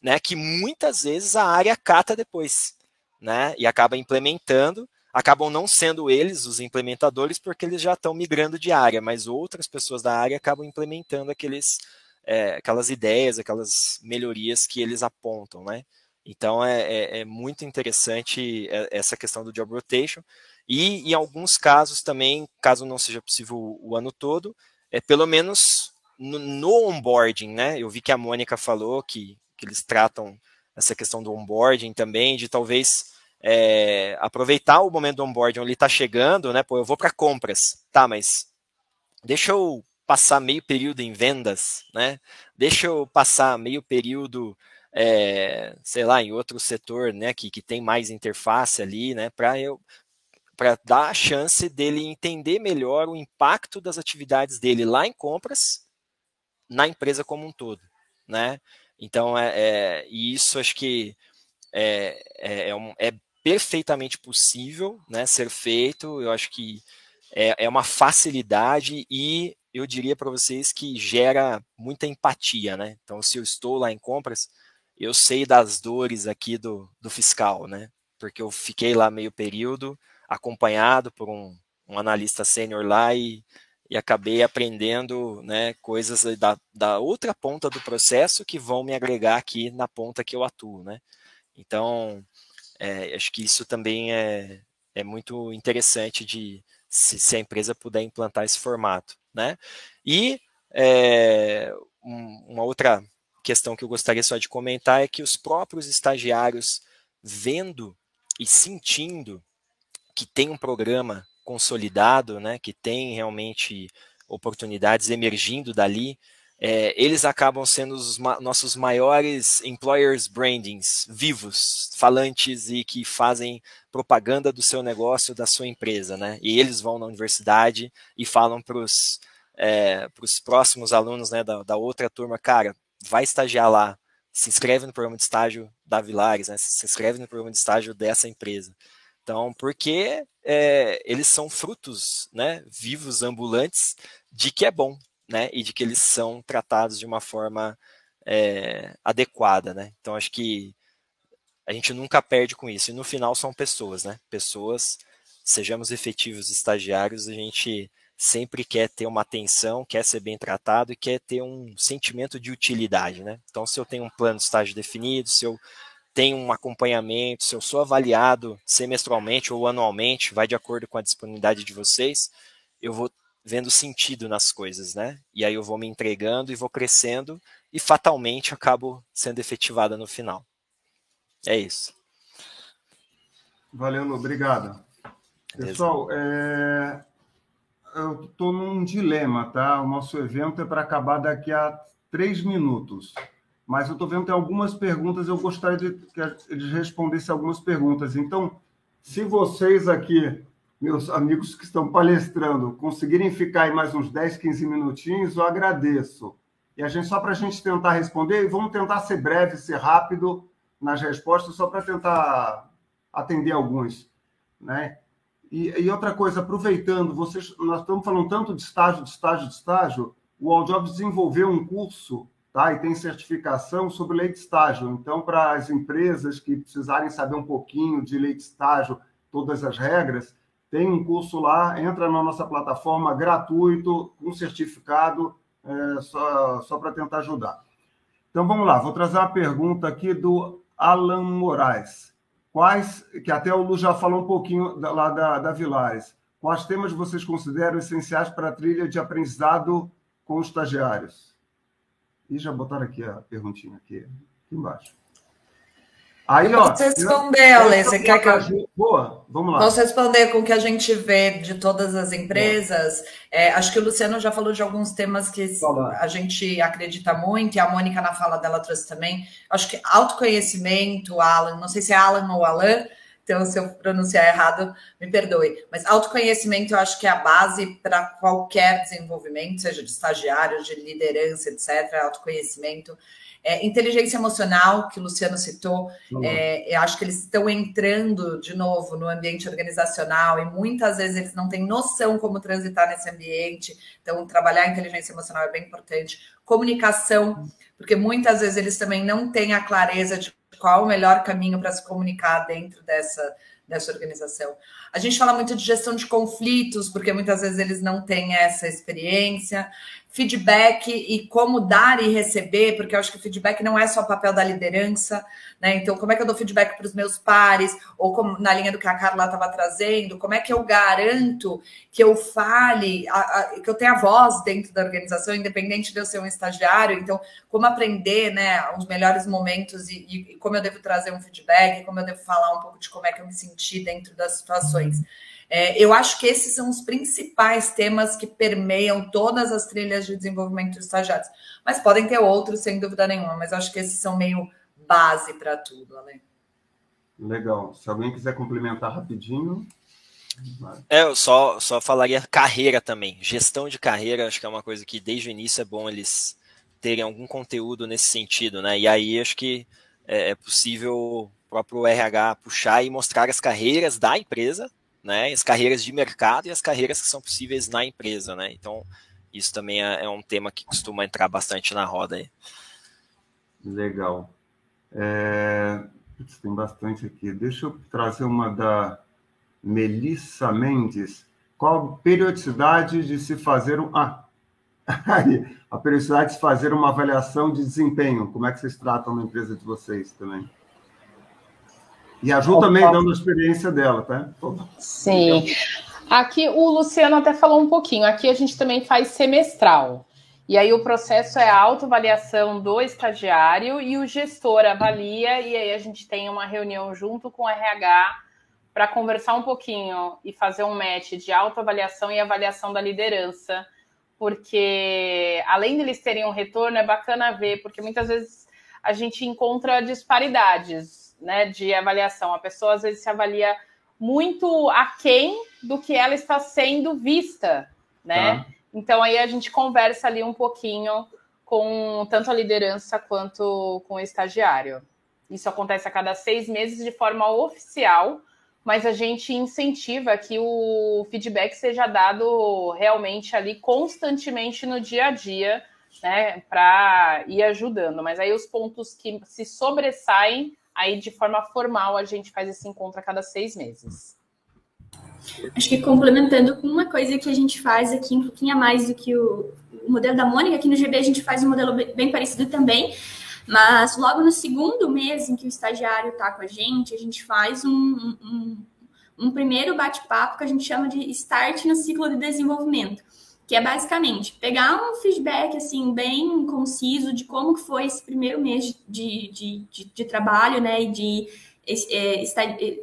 né, que muitas vezes a área cata depois, né, e acaba implementando acabam não sendo eles os implementadores porque eles já estão migrando de área, mas outras pessoas da área acabam implementando aqueles, é, aquelas ideias, aquelas melhorias que eles apontam, né? Então é, é, é, muito interessante é, essa questão do job rotation. E em alguns casos também, caso não seja possível o ano todo, é pelo menos no, no onboarding, né? Eu vi que a Mônica falou que, que eles tratam essa questão do onboarding também, de talvez é, aproveitar o momento do onboarding, ele está chegando, né? Pô, eu vou para compras, tá, mas deixa eu passar meio período em vendas, né? Deixa eu passar meio período, é, sei lá, em outro setor, né? Que, que tem mais interface ali, né? Para eu para dar a chance dele entender melhor o impacto das atividades dele lá em compras na empresa como um todo, né? Então é, é isso acho que é, é, é, um, é perfeitamente possível né, ser feito. Eu acho que é, é uma facilidade e eu diria para vocês que gera muita empatia, né? Então, se eu estou lá em compras, eu sei das dores aqui do, do fiscal, né? Porque eu fiquei lá meio período, acompanhado por um, um analista sênior lá e, e acabei aprendendo né, coisas da, da outra ponta do processo que vão me agregar aqui na ponta que eu atuo, né? Então, é, acho que isso também é, é muito interessante de se, se, a empresa puder implantar esse formato, né? E é, um, uma outra questão que eu gostaria só de comentar é que os próprios estagiários vendo e sentindo que tem um programa consolidado, né, que tem realmente oportunidades emergindo dali, é, eles acabam sendo os ma nossos maiores employers brandings vivos, falantes e que fazem propaganda do seu negócio, da sua empresa, né? E eles vão na universidade e falam para os é, próximos alunos né, da, da, outra turma, cara, vai estagiar lá, se inscreve no programa de estágio da Vilares, né? Se inscreve no programa de estágio dessa empresa. Então, porque é, eles são frutos, né, vivos, ambulantes, de que é bom, né, e de que eles são tratados de uma forma é, adequada, né? Então acho que a gente nunca perde com isso. E no final são pessoas, né? Pessoas, sejamos efetivos estagiários, a gente sempre quer ter uma atenção, quer ser bem tratado e quer ter um sentimento de utilidade, né? Então se eu tenho um plano de estágio definido, se eu tenho um acompanhamento, se eu sou avaliado semestralmente ou anualmente, vai de acordo com a disponibilidade de vocês, eu vou vendo sentido nas coisas, né? E aí eu vou me entregando e vou crescendo e fatalmente acabo sendo efetivada no final. É isso. Valeu, obrigado. Pessoal, é... eu estou num dilema, tá? O nosso evento é para acabar daqui a três minutos. Mas eu estou vendo que tem algumas perguntas, eu gostaria de que eles respondessem algumas perguntas. Então, se vocês aqui, meus amigos que estão palestrando, conseguirem ficar aí mais uns 10, 15 minutinhos, eu agradeço. E a gente, só para a gente tentar responder, e vamos tentar ser breve, ser rápido nas respostas, só para tentar atender alguns. Né? E, e, outra coisa, aproveitando, vocês, nós estamos falando tanto de estágio, de estágio, de estágio, o Aljob desenvolveu um curso tá? e tem certificação sobre lei de estágio. Então, para as empresas que precisarem saber um pouquinho de lei de estágio, todas as regras, tem um curso lá, entra na nossa plataforma gratuito, com certificado, é, só, só para tentar ajudar. Então, vamos lá, vou trazer uma pergunta aqui do Alan Moraes. Quais, que até o Lu já falou um pouquinho lá da, da Vilares, quais temas vocês consideram essenciais para a trilha de aprendizado com os estagiários? E já botaram aqui a perguntinha aqui, aqui embaixo. Aí, ó. Posso responder, Ale? Você quer que eu. Boa, vamos lá. Posso responder com o que a gente vê de todas as empresas? É, acho que o Luciano já falou de alguns temas que a gente acredita muito, e a Mônica, na fala dela, trouxe também. Acho que autoconhecimento, Alan, não sei se é Alan ou Alan, então, se eu pronunciar errado, me perdoe. Mas autoconhecimento eu acho que é a base para qualquer desenvolvimento, seja de estagiário, de liderança, etc. Autoconhecimento. É, inteligência emocional, que o Luciano citou, uhum. é, eu acho que eles estão entrando de novo no ambiente organizacional e muitas vezes eles não têm noção como transitar nesse ambiente. Então, trabalhar a inteligência emocional é bem importante. Comunicação, porque muitas vezes eles também não têm a clareza de qual o melhor caminho para se comunicar dentro dessa, dessa organização. A gente fala muito de gestão de conflitos, porque muitas vezes eles não têm essa experiência feedback e como dar e receber, porque eu acho que feedback não é só o papel da liderança, né? Então, como é que eu dou feedback para os meus pares, ou como, na linha do que a Carla estava trazendo, como é que eu garanto que eu fale, a, a, que eu tenha voz dentro da organização, independente de eu ser um estagiário, então, como aprender, né, os melhores momentos e, e, e como eu devo trazer um feedback, como eu devo falar um pouco de como é que eu me senti dentro das situações. É, eu acho que esses são os principais temas que permeiam todas as trilhas de desenvolvimento dos estagiários. Mas podem ter outros, sem dúvida nenhuma, mas acho que esses são meio base para tudo, Ale. Legal. Se alguém quiser complementar rapidinho. É, eu só, só falaria carreira também. Gestão de carreira, acho que é uma coisa que desde o início é bom eles terem algum conteúdo nesse sentido, né? E aí acho que é, é possível próprio RH puxar e mostrar as carreiras da empresa, né, as carreiras de mercado e as carreiras que são possíveis na empresa, né? Então, isso também é, é um tema que costuma entrar bastante na roda aí. Legal. É... Tem bastante aqui. Deixa eu trazer uma da Melissa Mendes. Qual a periodicidade de se fazer um. Ah! a periodicidade de se fazer uma avaliação de desempenho. Como é que vocês tratam na empresa de vocês também? E a Ju também dando a experiência dela, tá? Sim. Aqui o Luciano até falou um pouquinho. Aqui a gente também faz semestral. E aí o processo é a autoavaliação do estagiário e o gestor avalia, e aí a gente tem uma reunião junto com o RH para conversar um pouquinho e fazer um match de autoavaliação e avaliação da liderança. Porque além deles terem um retorno, é bacana ver, porque muitas vezes a gente encontra disparidades né, de avaliação. A pessoa às vezes se avalia muito aquém do que ela está sendo vista, né? Tá. Então aí a gente conversa ali um pouquinho com tanto a liderança quanto com o estagiário. Isso acontece a cada seis meses de forma oficial, mas a gente incentiva que o feedback seja dado realmente ali constantemente no dia a dia, né, para ir ajudando. Mas aí os pontos que se sobressaem Aí, de forma formal, a gente faz esse encontro a cada seis meses. Acho que complementando com uma coisa que a gente faz aqui, um pouquinho a mais do que o, modelo da Mônica, aqui no GB a gente faz um modelo bem parecido também. Mas logo no segundo mês em que o estagiário está com a gente, a gente faz um, um, um primeiro bate-papo que a gente chama de start no ciclo de desenvolvimento, que é basicamente pegar um feedback assim bem conciso de como que foi esse primeiro mês de, de, de, de trabalho, né, e de é,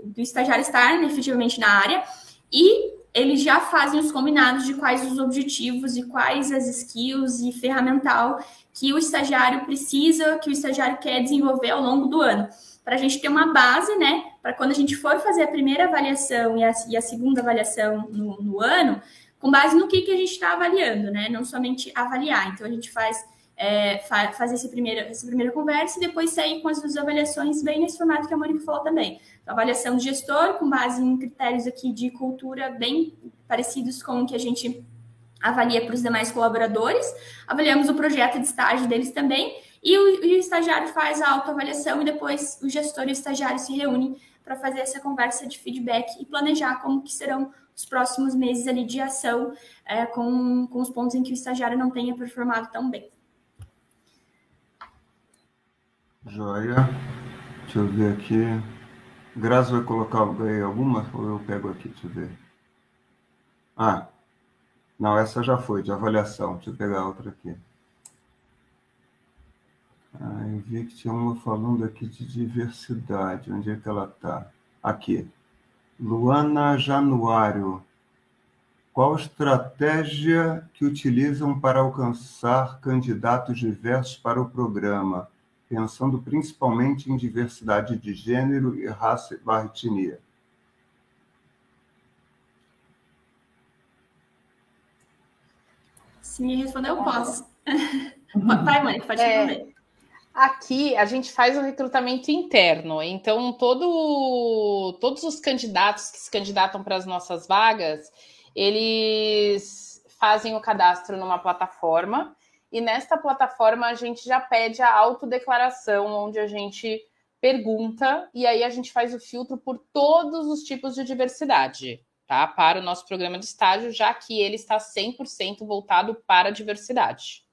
do estagiário estar né, efetivamente na área e eles já fazem os combinados de quais os objetivos e quais as skills e ferramental que o estagiário precisa, que o estagiário quer desenvolver ao longo do ano. Para a gente ter uma base, né? Para quando a gente for fazer a primeira avaliação e a, e a segunda avaliação no, no, ano, com base no que, que a gente está avaliando, né? Não somente avaliar. Então, a gente faz é, fazer essa primeira, essa primeira conversa e depois sair com as duas avaliações bem nesse formato que a Mônica falou também. Então, avaliação de gestor, com base em critérios aqui de cultura bem parecidos com o que a gente avalia para os demais colaboradores. Avaliamos o projeto de estágio deles também e o, e o estagiário faz a autoavaliação e depois o gestor e o estagiário se reúnem para fazer essa conversa de feedback e planejar como que serão os próximos meses ali de ação é, com, com os pontos em que o estagiário não tenha performado tão bem. Joia. Deixa eu ver aqui. Graça vai colocar alguma ou eu pego aqui? Deixa eu ver. Ah, não, essa já foi, de avaliação. Deixa eu pegar outra aqui. Ah, eu vi que tinha uma falando aqui de diversidade. Onde é que ela está? Aqui. Luana Januário. Qual estratégia que utilizam para alcançar candidatos diversos para o programa? pensando principalmente em diversidade de gênero e raça e etnia. Se me responder, eu posso. Vai, mãe, pode é, responder. Aqui a gente faz o recrutamento interno, então todo, todos os candidatos que se candidatam para as nossas vagas, eles fazem o cadastro numa plataforma e nesta plataforma a gente já pede a autodeclaração, onde a gente pergunta e aí a gente faz o filtro por todos os tipos de diversidade, tá? Para o nosso programa de estágio, já que ele está 100% voltado para a diversidade.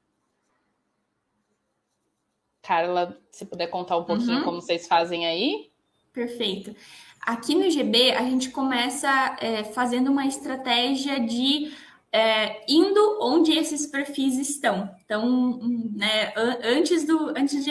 Carla, se puder contar um pouquinho uhum. como vocês fazem aí? Perfeito. Aqui no GB, a gente começa é, fazendo uma estratégia de é, indo onde esses perfis estão. Então, né, antes, do, antes de